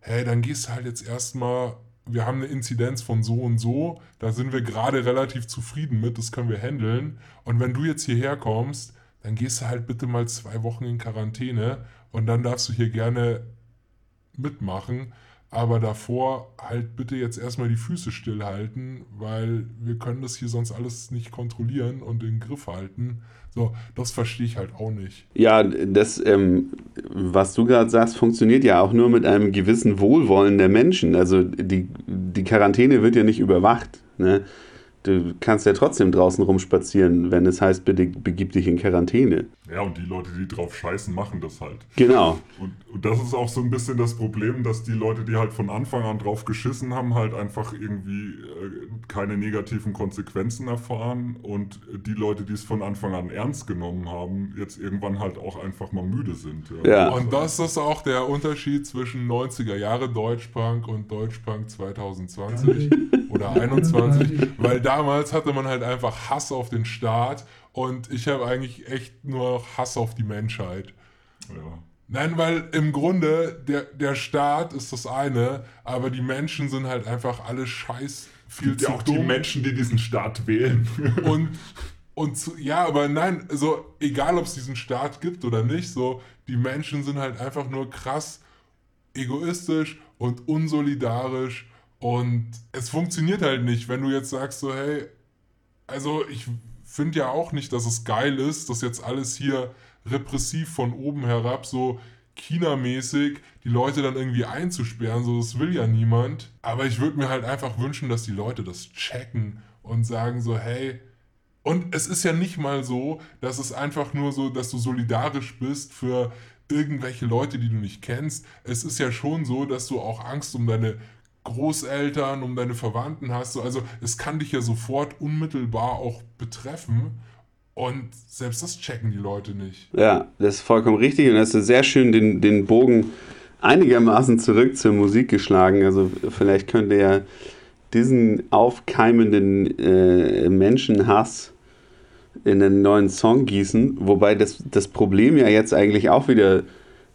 hey, dann gehst du halt jetzt erstmal, wir haben eine Inzidenz von so und so, da sind wir gerade relativ zufrieden mit, das können wir handeln. Und wenn du jetzt hierher kommst, dann gehst du halt bitte mal zwei Wochen in Quarantäne und dann darfst du hier gerne mitmachen. Aber davor halt bitte jetzt erstmal die Füße stillhalten, weil wir können das hier sonst alles nicht kontrollieren und in den Griff halten. So, das verstehe ich halt auch nicht. Ja, das, ähm, was du gerade sagst, funktioniert ja auch nur mit einem gewissen Wohlwollen der Menschen. Also die, die Quarantäne wird ja nicht überwacht. Ne? Du kannst ja trotzdem draußen rumspazieren, wenn es heißt, bitte begib dich in Quarantäne. Ja, und die Leute, die drauf scheißen, machen das halt. Genau. Und, und das ist auch so ein bisschen das Problem, dass die Leute, die halt von Anfang an drauf geschissen haben, halt einfach irgendwie äh, keine negativen Konsequenzen erfahren und die Leute, die es von Anfang an ernst genommen haben, jetzt irgendwann halt auch einfach mal müde sind. Ja. Und das ist auch der Unterschied zwischen 90er Jahre Deutschpunk und Deutschpunk 2020 oder 21, weil damals hatte man halt einfach Hass auf den Staat und ich habe eigentlich echt nur noch Hass auf die Menschheit. Ja. Nein, weil im Grunde der, der Staat ist das eine, aber die Menschen sind halt einfach alle scheiß viel Gibt zu auch die dumm. Menschen, die diesen Staat wählen. Und, und zu, ja, aber nein, so egal ob es diesen Staat gibt oder nicht, so die Menschen sind halt einfach nur krass egoistisch und unsolidarisch und es funktioniert halt nicht, wenn du jetzt sagst so, hey, also ich finde ja auch nicht, dass es geil ist, dass jetzt alles hier repressiv von oben herab so China-mäßig die Leute dann irgendwie einzusperren, so das will ja niemand. Aber ich würde mir halt einfach wünschen, dass die Leute das checken und sagen so, hey, und es ist ja nicht mal so, dass es einfach nur so, dass du solidarisch bist für irgendwelche Leute, die du nicht kennst. Es ist ja schon so, dass du auch Angst um deine Großeltern, um deine Verwandten hast. So, Also es kann dich ja sofort unmittelbar auch betreffen. Und selbst das checken die Leute nicht. Ja, das ist vollkommen richtig und hast du sehr schön den, den Bogen einigermaßen zurück zur Musik geschlagen. Also vielleicht könnte ja diesen aufkeimenden äh, Menschenhass in einen neuen Song gießen, wobei das, das Problem ja jetzt eigentlich auch wieder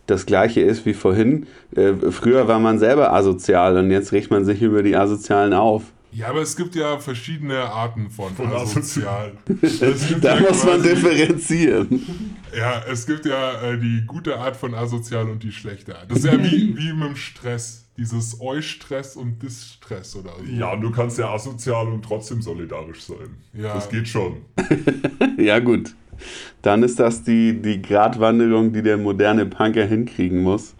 das gleiche ist wie vorhin. Äh, früher war man selber asozial und jetzt regt man sich über die Asozialen auf. Ja, aber es gibt ja verschiedene Arten von, Von asozial. Da ja muss man differenzieren. Ja, es gibt ja äh, die gute Art von asozial und die schlechte Art. Das ist ja wie, wie mit dem Stress. Dieses Eustress und Distress oder so. Ja, und du kannst ja asozial und trotzdem solidarisch sein. Ja. Das geht schon. Ja, gut. Dann ist das die, die Gratwanderung, die der moderne Punker hinkriegen muss.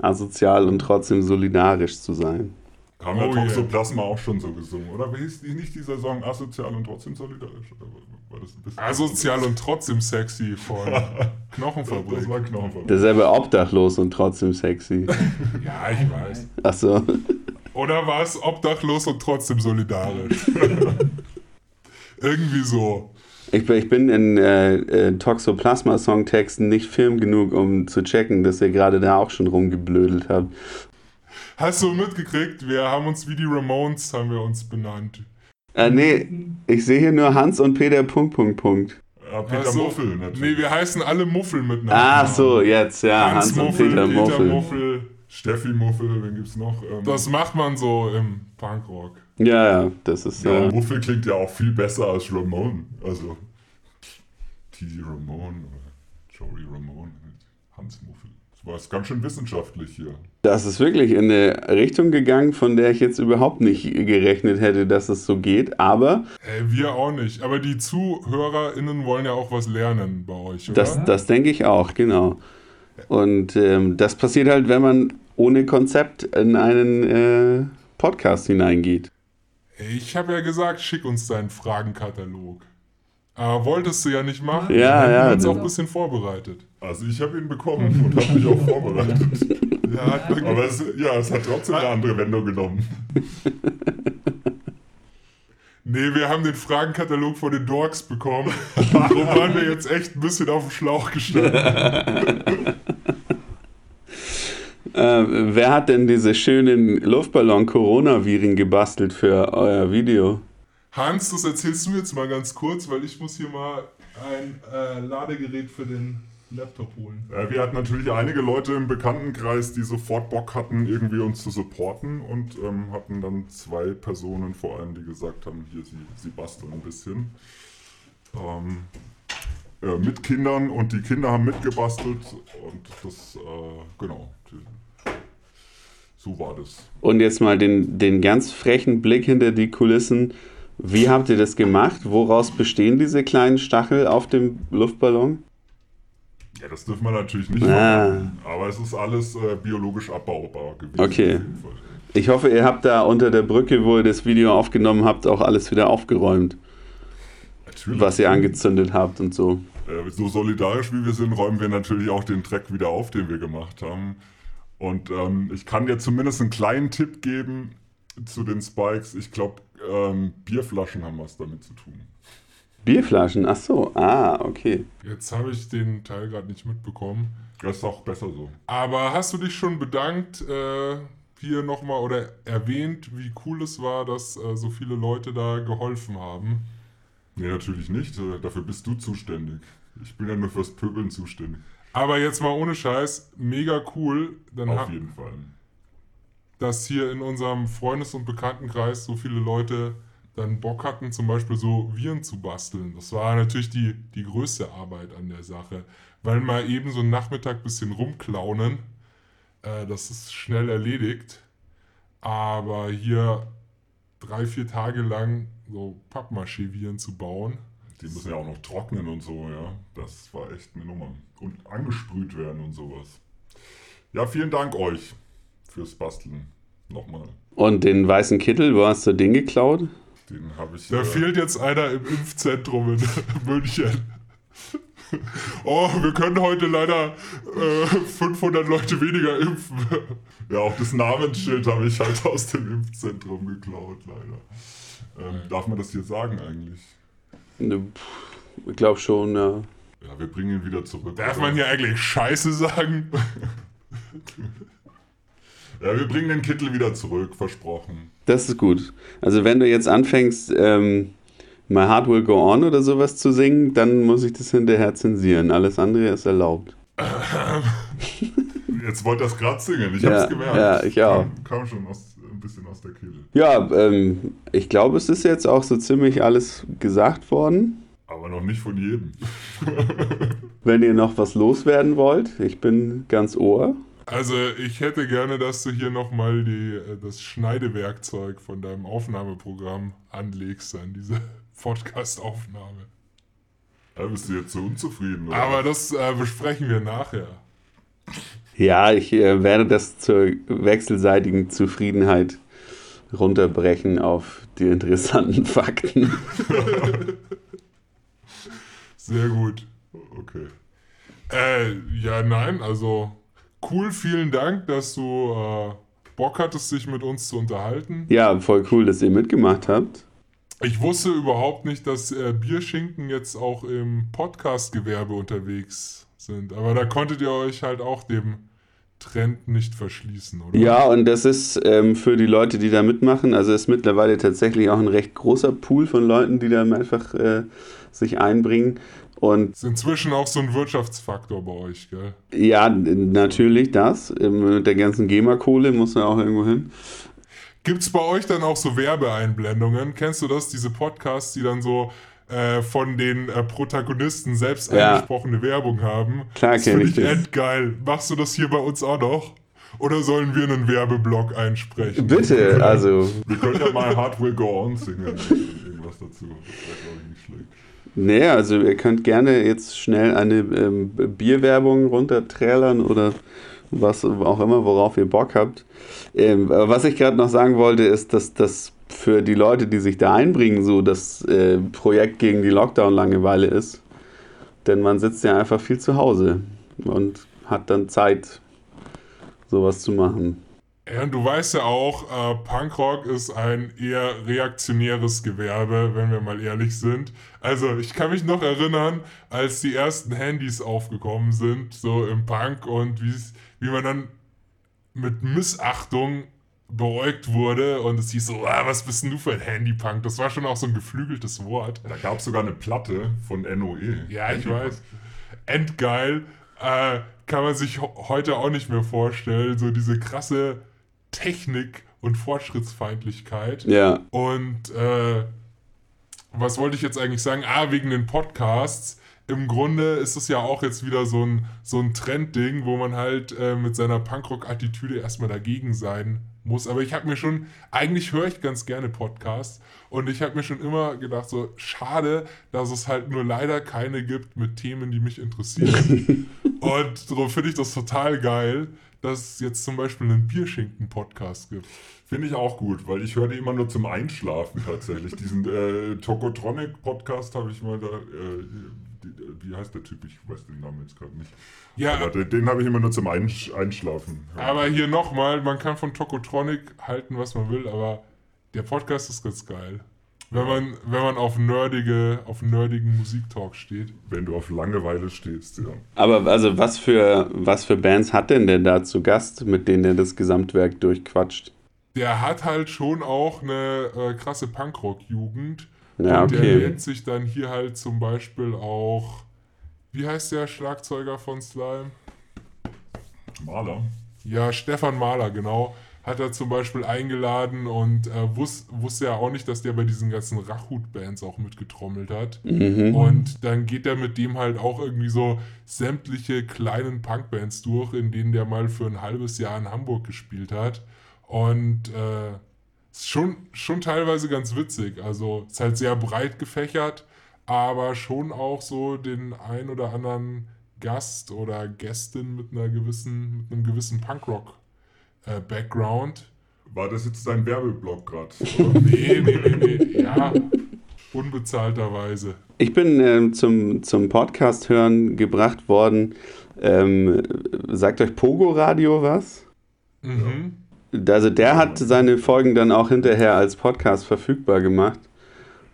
asozial und trotzdem solidarisch zu sein. Haben wir Oh Toxoplasma auch schon so gesungen, oder? Wie hieß die nicht dieser Song asozial und trotzdem solidarisch? Oder war das ein bisschen Asozial und trotzdem sexy von Knochenfabrik. Das war Knochenfabrik. Derselbe obdachlos und trotzdem sexy. Ja, ich weiß. Achso. Oder war es obdachlos und trotzdem solidarisch? Irgendwie so. Ich bin, ich bin in äh, äh, Toxoplasma-Songtexten nicht film genug, um zu checken, dass ihr gerade da auch schon rumgeblödelt habt. Hast du mitgekriegt? Wir haben uns wie die Ramones, haben wir uns benannt. Äh, nee, ich sehe hier nur Hans und Peter Punkt, Punkt, Punkt. Ja, Peter Ach so. Muffel natürlich. Nee, wir heißen alle Muffel miteinander. Ah, so, jetzt, ja, Hans, Hans, und Muffel, Peter Peter Muffel. Muffel. Steffi Muffel, wen gibt's noch? Ähm, Das macht man so im Punkrock. Ja, ja, das ist, ja, äh, Muffel klingt ja auch viel besser als Ramon. Also T.D. Ramon oder Joey Ramon Hans Muffel. Das war jetzt ganz schön wissenschaftlich hier. das ist wirklich in eine Richtung gegangen, von der ich jetzt überhaupt nicht gerechnet hätte, dass es so geht, aber Äh, wir auch nicht. Aber die ZuhörerInnen wollen ja auch was lernen bei euch, oder? das, das denke ich auch, genau. Und ähm, das passiert halt, wenn man ohne Konzept in einen äh, Podcast hineingeht. Ich habe ja gesagt, schick uns deinen Fragenkatalog. Aber wolltest du ja nicht machen. Ja, hätten ja, wir uns auch ein bisschen vorbereitet. Also ich habe ihn bekommen und habe mich auch vorbereitet. Ja, Aber es, ja, es hat trotzdem eine andere Wendung genommen. Nee, wir haben den Fragenkatalog von den Dorks bekommen. Darum waren wir jetzt echt ein bisschen auf dem Schlauch gestanden. Äh, wer hat denn diese schönen Luftballon-Coronaviren gebastelt für euer Video? Hans, das erzählst du jetzt mal ganz kurz, weil ich muss hier mal ein äh, Ladegerät für den Laptop holen. Äh, Wir hatten natürlich einige Leute im Bekanntenkreis, die sofort Bock hatten, irgendwie uns zu supporten und ähm, hatten dann zwei Personen vor allem, die gesagt haben, hier, sie, sie basteln ein bisschen. Ähm, äh, mit Kindern und die Kinder haben mitgebastelt und das, äh, genau, so war das. Und jetzt mal den, den ganz frechen Blick hinter die Kulissen. Wie habt ihr das gemacht? Woraus bestehen diese kleinen Stachel auf dem Luftballon? Ja, das dürfen wir natürlich nicht Ah. machen, aber es ist alles äh, biologisch abbaubar gewesen. Okay. Ich hoffe, ihr habt da unter der Brücke, wo ihr das Video aufgenommen habt, auch alles wieder aufgeräumt, Natürlich. was ihr angezündet habt und so. Äh, so solidarisch wie wir sind, räumen wir natürlich auch den Dreck wieder auf, den wir gemacht haben. Und ähm, ich kann dir zumindest einen kleinen Tipp geben zu den Spikes. Ich glaube, ähm, Bierflaschen haben was damit zu tun. Bierflaschen, ach so, ah, okay. Jetzt habe ich den Teil gerade nicht mitbekommen. Das ist auch besser so. Aber hast du dich schon bedankt äh, hier nochmal oder erwähnt, wie cool es war, dass äh, so viele Leute da geholfen haben? Nee, natürlich nicht. Äh, Dafür bist du zuständig. Ich bin ja nur fürs Pöbeln zuständig. Aber jetzt mal ohne Scheiß, mega cool, dann Auf jeden Fall. dass hier in unserem Freundes- und Bekanntenkreis so viele Leute dann Bock hatten, zum Beispiel so Viren zu basteln. Das war natürlich die, die größte Arbeit an der Sache. Weil mal eben so einen Nachmittag bisschen rumklaunen, äh, das ist schnell erledigt. Aber hier drei, vier Tage lang so Pappmaché-Viren zu bauen, Die müssen ja auch noch trocknen und so, ja. Das war echt eine Nummer. Und angesprüht werden und sowas. Ja, vielen Dank euch fürs Basteln. Nochmal. Und den weißen Kittel, wo hast du den geklaut? Den habe ich. Da äh, fehlt jetzt einer im Impfzentrum in München. Oh, wir können heute leider äh, 500 Leute weniger impfen. Ja, auch das Namensschild habe ich halt aus dem Impfzentrum geklaut, leider. Ähm, darf man das hier sagen eigentlich? Ne, Ich glaube schon, ja. Ja, wir bringen ihn wieder zurück. Darf oder? man hier eigentlich Scheiße sagen? Ja, wir bringen den Kittel wieder zurück, versprochen. Das ist gut. Also wenn du jetzt anfängst, ähm, My Heart Will Go On oder sowas zu singen, dann muss ich das hinterher zensieren. Alles andere ist erlaubt. Jetzt wollte es gerade singen, ich Ja, habe es gemerkt. ja, ich auch. Kam, kam schon aus, bisschen aus der Kehle. Ja, ähm, ich glaube, es ist jetzt auch so ziemlich alles gesagt worden. Aber noch nicht von jedem. Wenn ihr noch was loswerden wollt, ich bin ganz ohr. Also ich hätte gerne, dass du hier nochmal äh, das Schneidewerkzeug von deinem Aufnahmeprogramm anlegst an diese Podcast-Aufnahme. Ja, bist du jetzt so unzufrieden? Oder? Aber das äh, besprechen wir nachher. Ja, ich äh, werde das zur wechselseitigen Zufriedenheit runterbrechen auf die interessanten Fakten. Sehr gut. Okay. Äh, ja, nein, also cool, vielen Dank, dass du äh, Bock hattest, sich mit uns zu unterhalten. Ja, voll cool, dass ihr mitgemacht habt. Ich wusste überhaupt nicht, dass äh, Bierschinken jetzt auch im Podcast-Gewerbe unterwegs sind. Aber da konntet ihr euch halt auch dem Trend nicht verschließen, oder? Ja, und das ist ähm, für die Leute, die da mitmachen, also ist mittlerweile tatsächlich auch ein recht großer Pool von Leuten, die da einfach äh, sich einbringen. Und Ist inzwischen auch so ein Wirtschaftsfaktor bei euch, gell? ja, natürlich das. Ähm, Mit der ganzen GEMA-Kohle muss man auch irgendwo hin. Gibt es bei euch dann auch so Werbeeinblendungen? Kennst du das, diese Podcasts, die dann so äh, von den äh, Protagonisten selbst Ja. eingesprochene Werbung haben? Klar das finde ich endgeil. Machst du das hier bei uns auch noch? Oder sollen wir einen Werbeblock einsprechen? Bitte, also, Wir können ja mal Hard Will Go On singen. Irgendwas dazu. Das wäre, glaube ich, nicht schlecht. nee, also ihr könnt gerne jetzt schnell eine ähm, Bierwerbung runterträlern oder was auch immer, worauf ihr Bock habt. Ähm, was ich gerade noch sagen wollte, ist, dass das für die Leute, die sich da einbringen, so das äh, Projekt gegen die Lockdown-Langeweile ist. Denn man sitzt ja einfach viel zu Hause und hat dann Zeit, sowas zu machen. Ja, und du weißt ja auch, äh, Punkrock ist ein eher reaktionäres Gewerbe, wenn wir mal ehrlich sind. Also ich kann mich noch erinnern, als die ersten Handys aufgekommen sind, so im Punk und wie man dann mit Missachtung beäugt wurde und es hieß so, ah, was bist denn du für ein Handypunk? Das war schon auch so ein geflügeltes Wort. Da gab es sogar eine Platte von NOE. Ja, ich weiß. Endgeil. Äh, kann man sich heute auch nicht mehr vorstellen. So diese krasse Technik und Fortschrittsfeindlichkeit. Ja, Und äh, was wollte ich jetzt eigentlich sagen? Ah, wegen den Podcasts. Im Grunde ist es ja auch jetzt wieder so ein, so ein Trendding, wo man halt äh, mit seiner Punkrock-Attitüde erstmal dagegen sein muss. Aber ich habe mir schon, eigentlich höre ich ganz gerne Podcasts und ich habe mir schon immer gedacht, so schade, dass es halt nur leider keine gibt mit Themen, die mich interessieren. und darum finde ich das total geil, dass es jetzt zum Beispiel einen Bierschinken-Podcast gibt. Finde ich auch gut, weil ich höre die immer nur zum Einschlafen tatsächlich. Diesen äh, Tokotronic-Podcast habe ich mal da. Äh, wie heißt der Typ? Ich weiß den Namen jetzt gerade nicht. Ja, Aber den, den habe ich immer nur zum Einsch Einschlafen. hören. Aber hier nochmal, man kann von Tokotronic halten, was man will, aber der Podcast ist ganz geil. Wenn man, wenn man auf nerdige, auf nerdigen Musiktalk steht. Wenn du auf Langeweile stehst, ja. aber also was für, was für Bands hat denn der da zu Gast, mit denen er das Gesamtwerk durchquatscht? Der hat halt schon auch eine äh, krasse Punkrock-Jugend. Ja, und der okay. lädt sich dann hier halt zum Beispiel auch. Wie heißt der Schlagzeuger von Slime? Maler. Ja, Stefan Mahler, genau. Hat er zum Beispiel eingeladen und äh, wus wusste ja auch nicht, dass der bei diesen ganzen Rachhut-Bands auch mitgetrommelt hat. Mhm. Und dann geht er mit dem halt auch irgendwie so sämtliche kleinen Punkbands durch, in denen der mal für ein halbes Jahr in Hamburg gespielt hat. Und äh, ist schon, schon teilweise ganz witzig. Also ist halt sehr breit gefächert, aber schon auch so den ein oder anderen Gast oder Gästin mit einer gewissen, mit einem gewissen Punkrock-Background. War das jetzt dein Werbeblock gerade? nee, nee, nee, nee. Ja, unbezahlterweise. Ich bin ähm, zum, zum Podcast hören gebracht worden. Ähm, sagt euch Pogo Radio was? Mhm. Also der hat seine Folgen dann auch hinterher als Podcast verfügbar gemacht.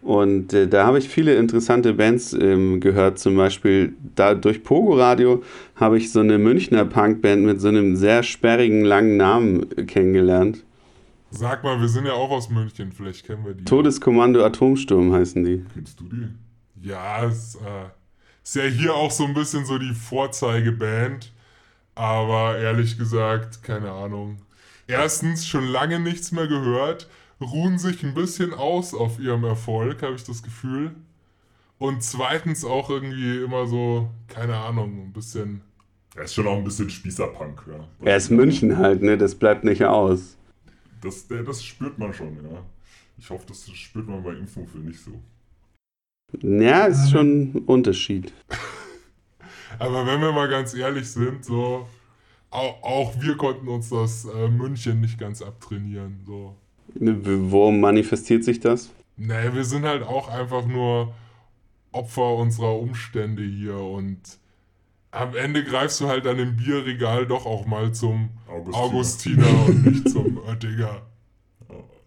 Und äh, da habe ich viele interessante Bands ähm, gehört. Zum Beispiel da durch Pogo Radio habe ich so eine Münchner Punkband mit so einem sehr sperrigen langen Namen äh, kennengelernt. Sag mal, wir sind ja auch aus München, vielleicht kennen wir die. Todeskommando Atomsturm heißen die. Kennst du die? Ja, es äh, ist ja hier auch so ein bisschen so die Vorzeigeband. Aber ehrlich gesagt, keine Ahnung. Erstens, schon lange nichts mehr gehört. Ruhen sich ein bisschen aus auf ihrem Erfolg, habe ich das Gefühl. Und zweitens auch irgendwie immer so, keine Ahnung, ein bisschen. Er ist schon auch ein bisschen Spießerpunk, ja. Er ist München halt, ne? Das bleibt nicht aus. Das, der, das spürt man schon, ja. Ich hoffe, das spürt man bei Impfmuffel nicht so. Ja, ist schon ein Unterschied. Aber wenn wir mal ganz ehrlich sind, so auch, auch wir konnten uns das äh, München nicht ganz abtrainieren. So. Wo manifestiert sich das? Nee, wir sind halt auch einfach nur Opfer unserer Umstände hier und am Ende greifst du halt an dem Bierregal doch auch mal zum Augustiner. Augustiner, und nicht zum Oettinger.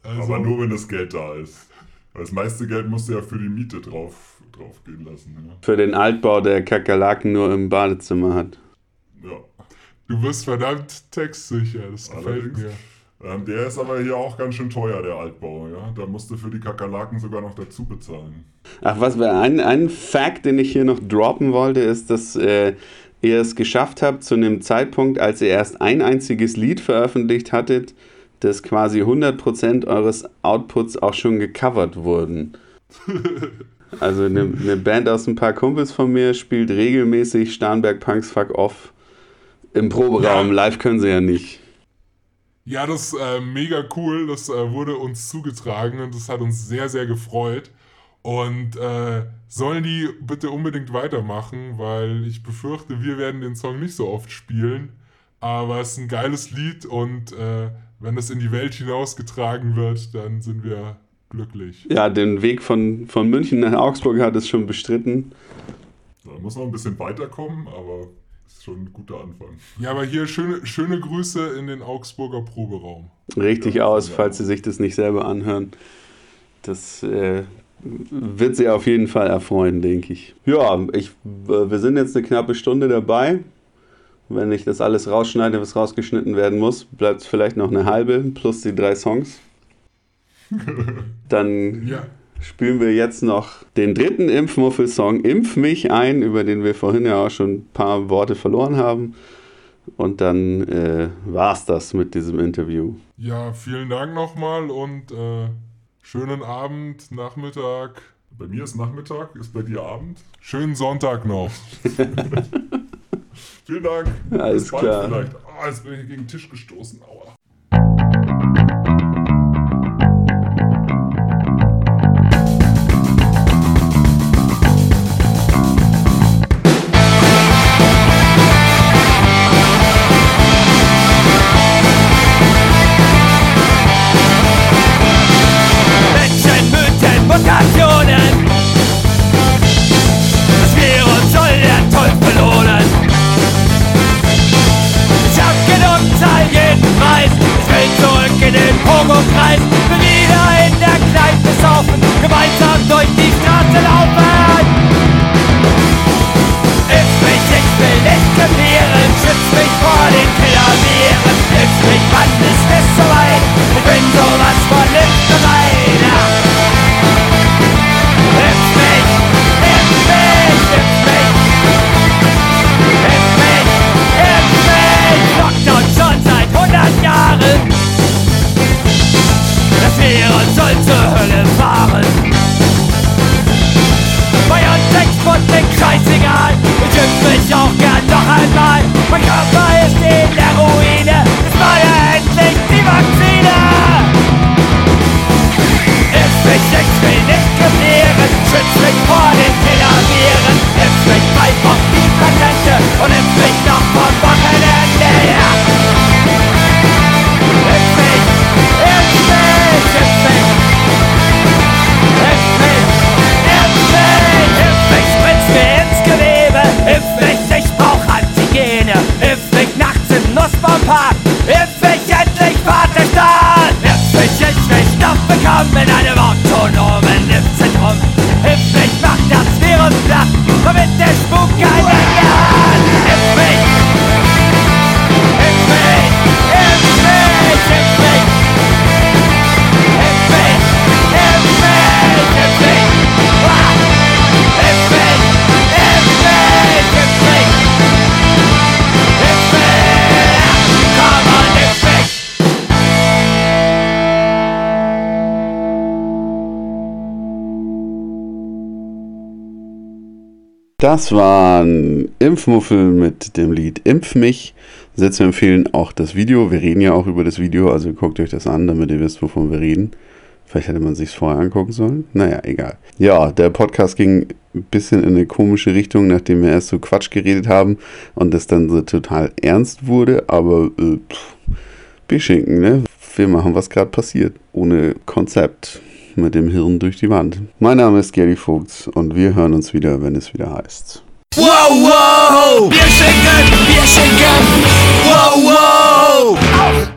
Also- Aber nur, wenn das Geld da ist. Weil das meiste Geld musst du ja für die Miete drauf, drauf gehen lassen. ne? Ja. Für den Altbau, der Kakerlaken nur im Badezimmer hat. ja. Du bist verdammt textsicher, das gefällt Allerdings. mir. Ähm, der ist aber hier auch ganz schön teuer, der Altbau. Ja? Da musst du für die Kakerlaken sogar noch dazu bezahlen. Ach, was ein, ein Fact, den ich hier noch droppen wollte, ist, dass äh, ihr es geschafft habt, zu einem Zeitpunkt, als ihr erst ein einziges Lied veröffentlicht hattet, dass quasi 100% eures Outputs auch schon gecovert wurden. Also eine, eine Band aus ein paar Kumpels von mir spielt regelmäßig Starnberg Punks Fuck Off im Proberaum. Ja. Live können sie ja nicht. Ja, das ist äh, mega cool. Das äh, wurde uns zugetragen und das hat uns sehr, sehr gefreut. Und äh, sollen die bitte unbedingt weitermachen, weil ich befürchte, wir werden den Song nicht so oft spielen. Aber es ist ein geiles Lied und äh, wenn das in die Welt hinausgetragen wird, dann sind wir glücklich. Ja, den Weg von, von München nach Augsburg hat es schon bestritten. Da muss noch ein bisschen weiterkommen, aber ist schon ein guter Anfang. Ja, aber hier schöne, schöne Grüße in den Augsburger Proberaum. richtig Ja, aus, falls Sie sich das nicht selber anhören. Das äh, wird Sie auf jeden Fall erfreuen, denke ich. Ja, ich, äh, wir sind jetzt eine knappe Stunde dabei. Wenn ich das alles rausschneide, was rausgeschnitten werden muss, bleibt es vielleicht noch eine halbe plus die drei Songs. Dann Ja, spielen wir jetzt noch den dritten Impfmuffel-Song Impf mich ein, über den wir vorhin ja auch schon ein paar Worte verloren haben. Und dann äh, war's das mit diesem Interview. ja vielen Dank nochmal und äh, schönen Abend, Nachmittag, Bei mir ist Nachmittag, ist bei dir Abend. schönen Sonntag noch. Vielen Dank. Alles Bis bald klar. vielleicht. Ah, jetzt bin ich gegen den Tisch gestoßen. Aua. Das waren Impfmuffel mit dem Lied Impf mich. Sehr zu empfehlen auch das Video. Wir reden ja auch über das Video, also guckt euch das an, damit ihr wisst, wovon wir reden. Vielleicht hätte man sich's vorher angucken sollen. Naja, egal. Ja, der Podcast ging ein bisschen in eine komische Richtung, nachdem wir erst so Quatsch geredet haben und das dann so total ernst wurde. Aber äh, pff, Beschinken, ne? Wir machen, was gerade passiert. Ohne Konzept mit dem Hirn durch die Wand. Mein Name ist Gary Vogt und wir hören uns wieder, wenn es wieder heißt. Wow, wow! Bierschenken, Bierschenken! Wow, wow!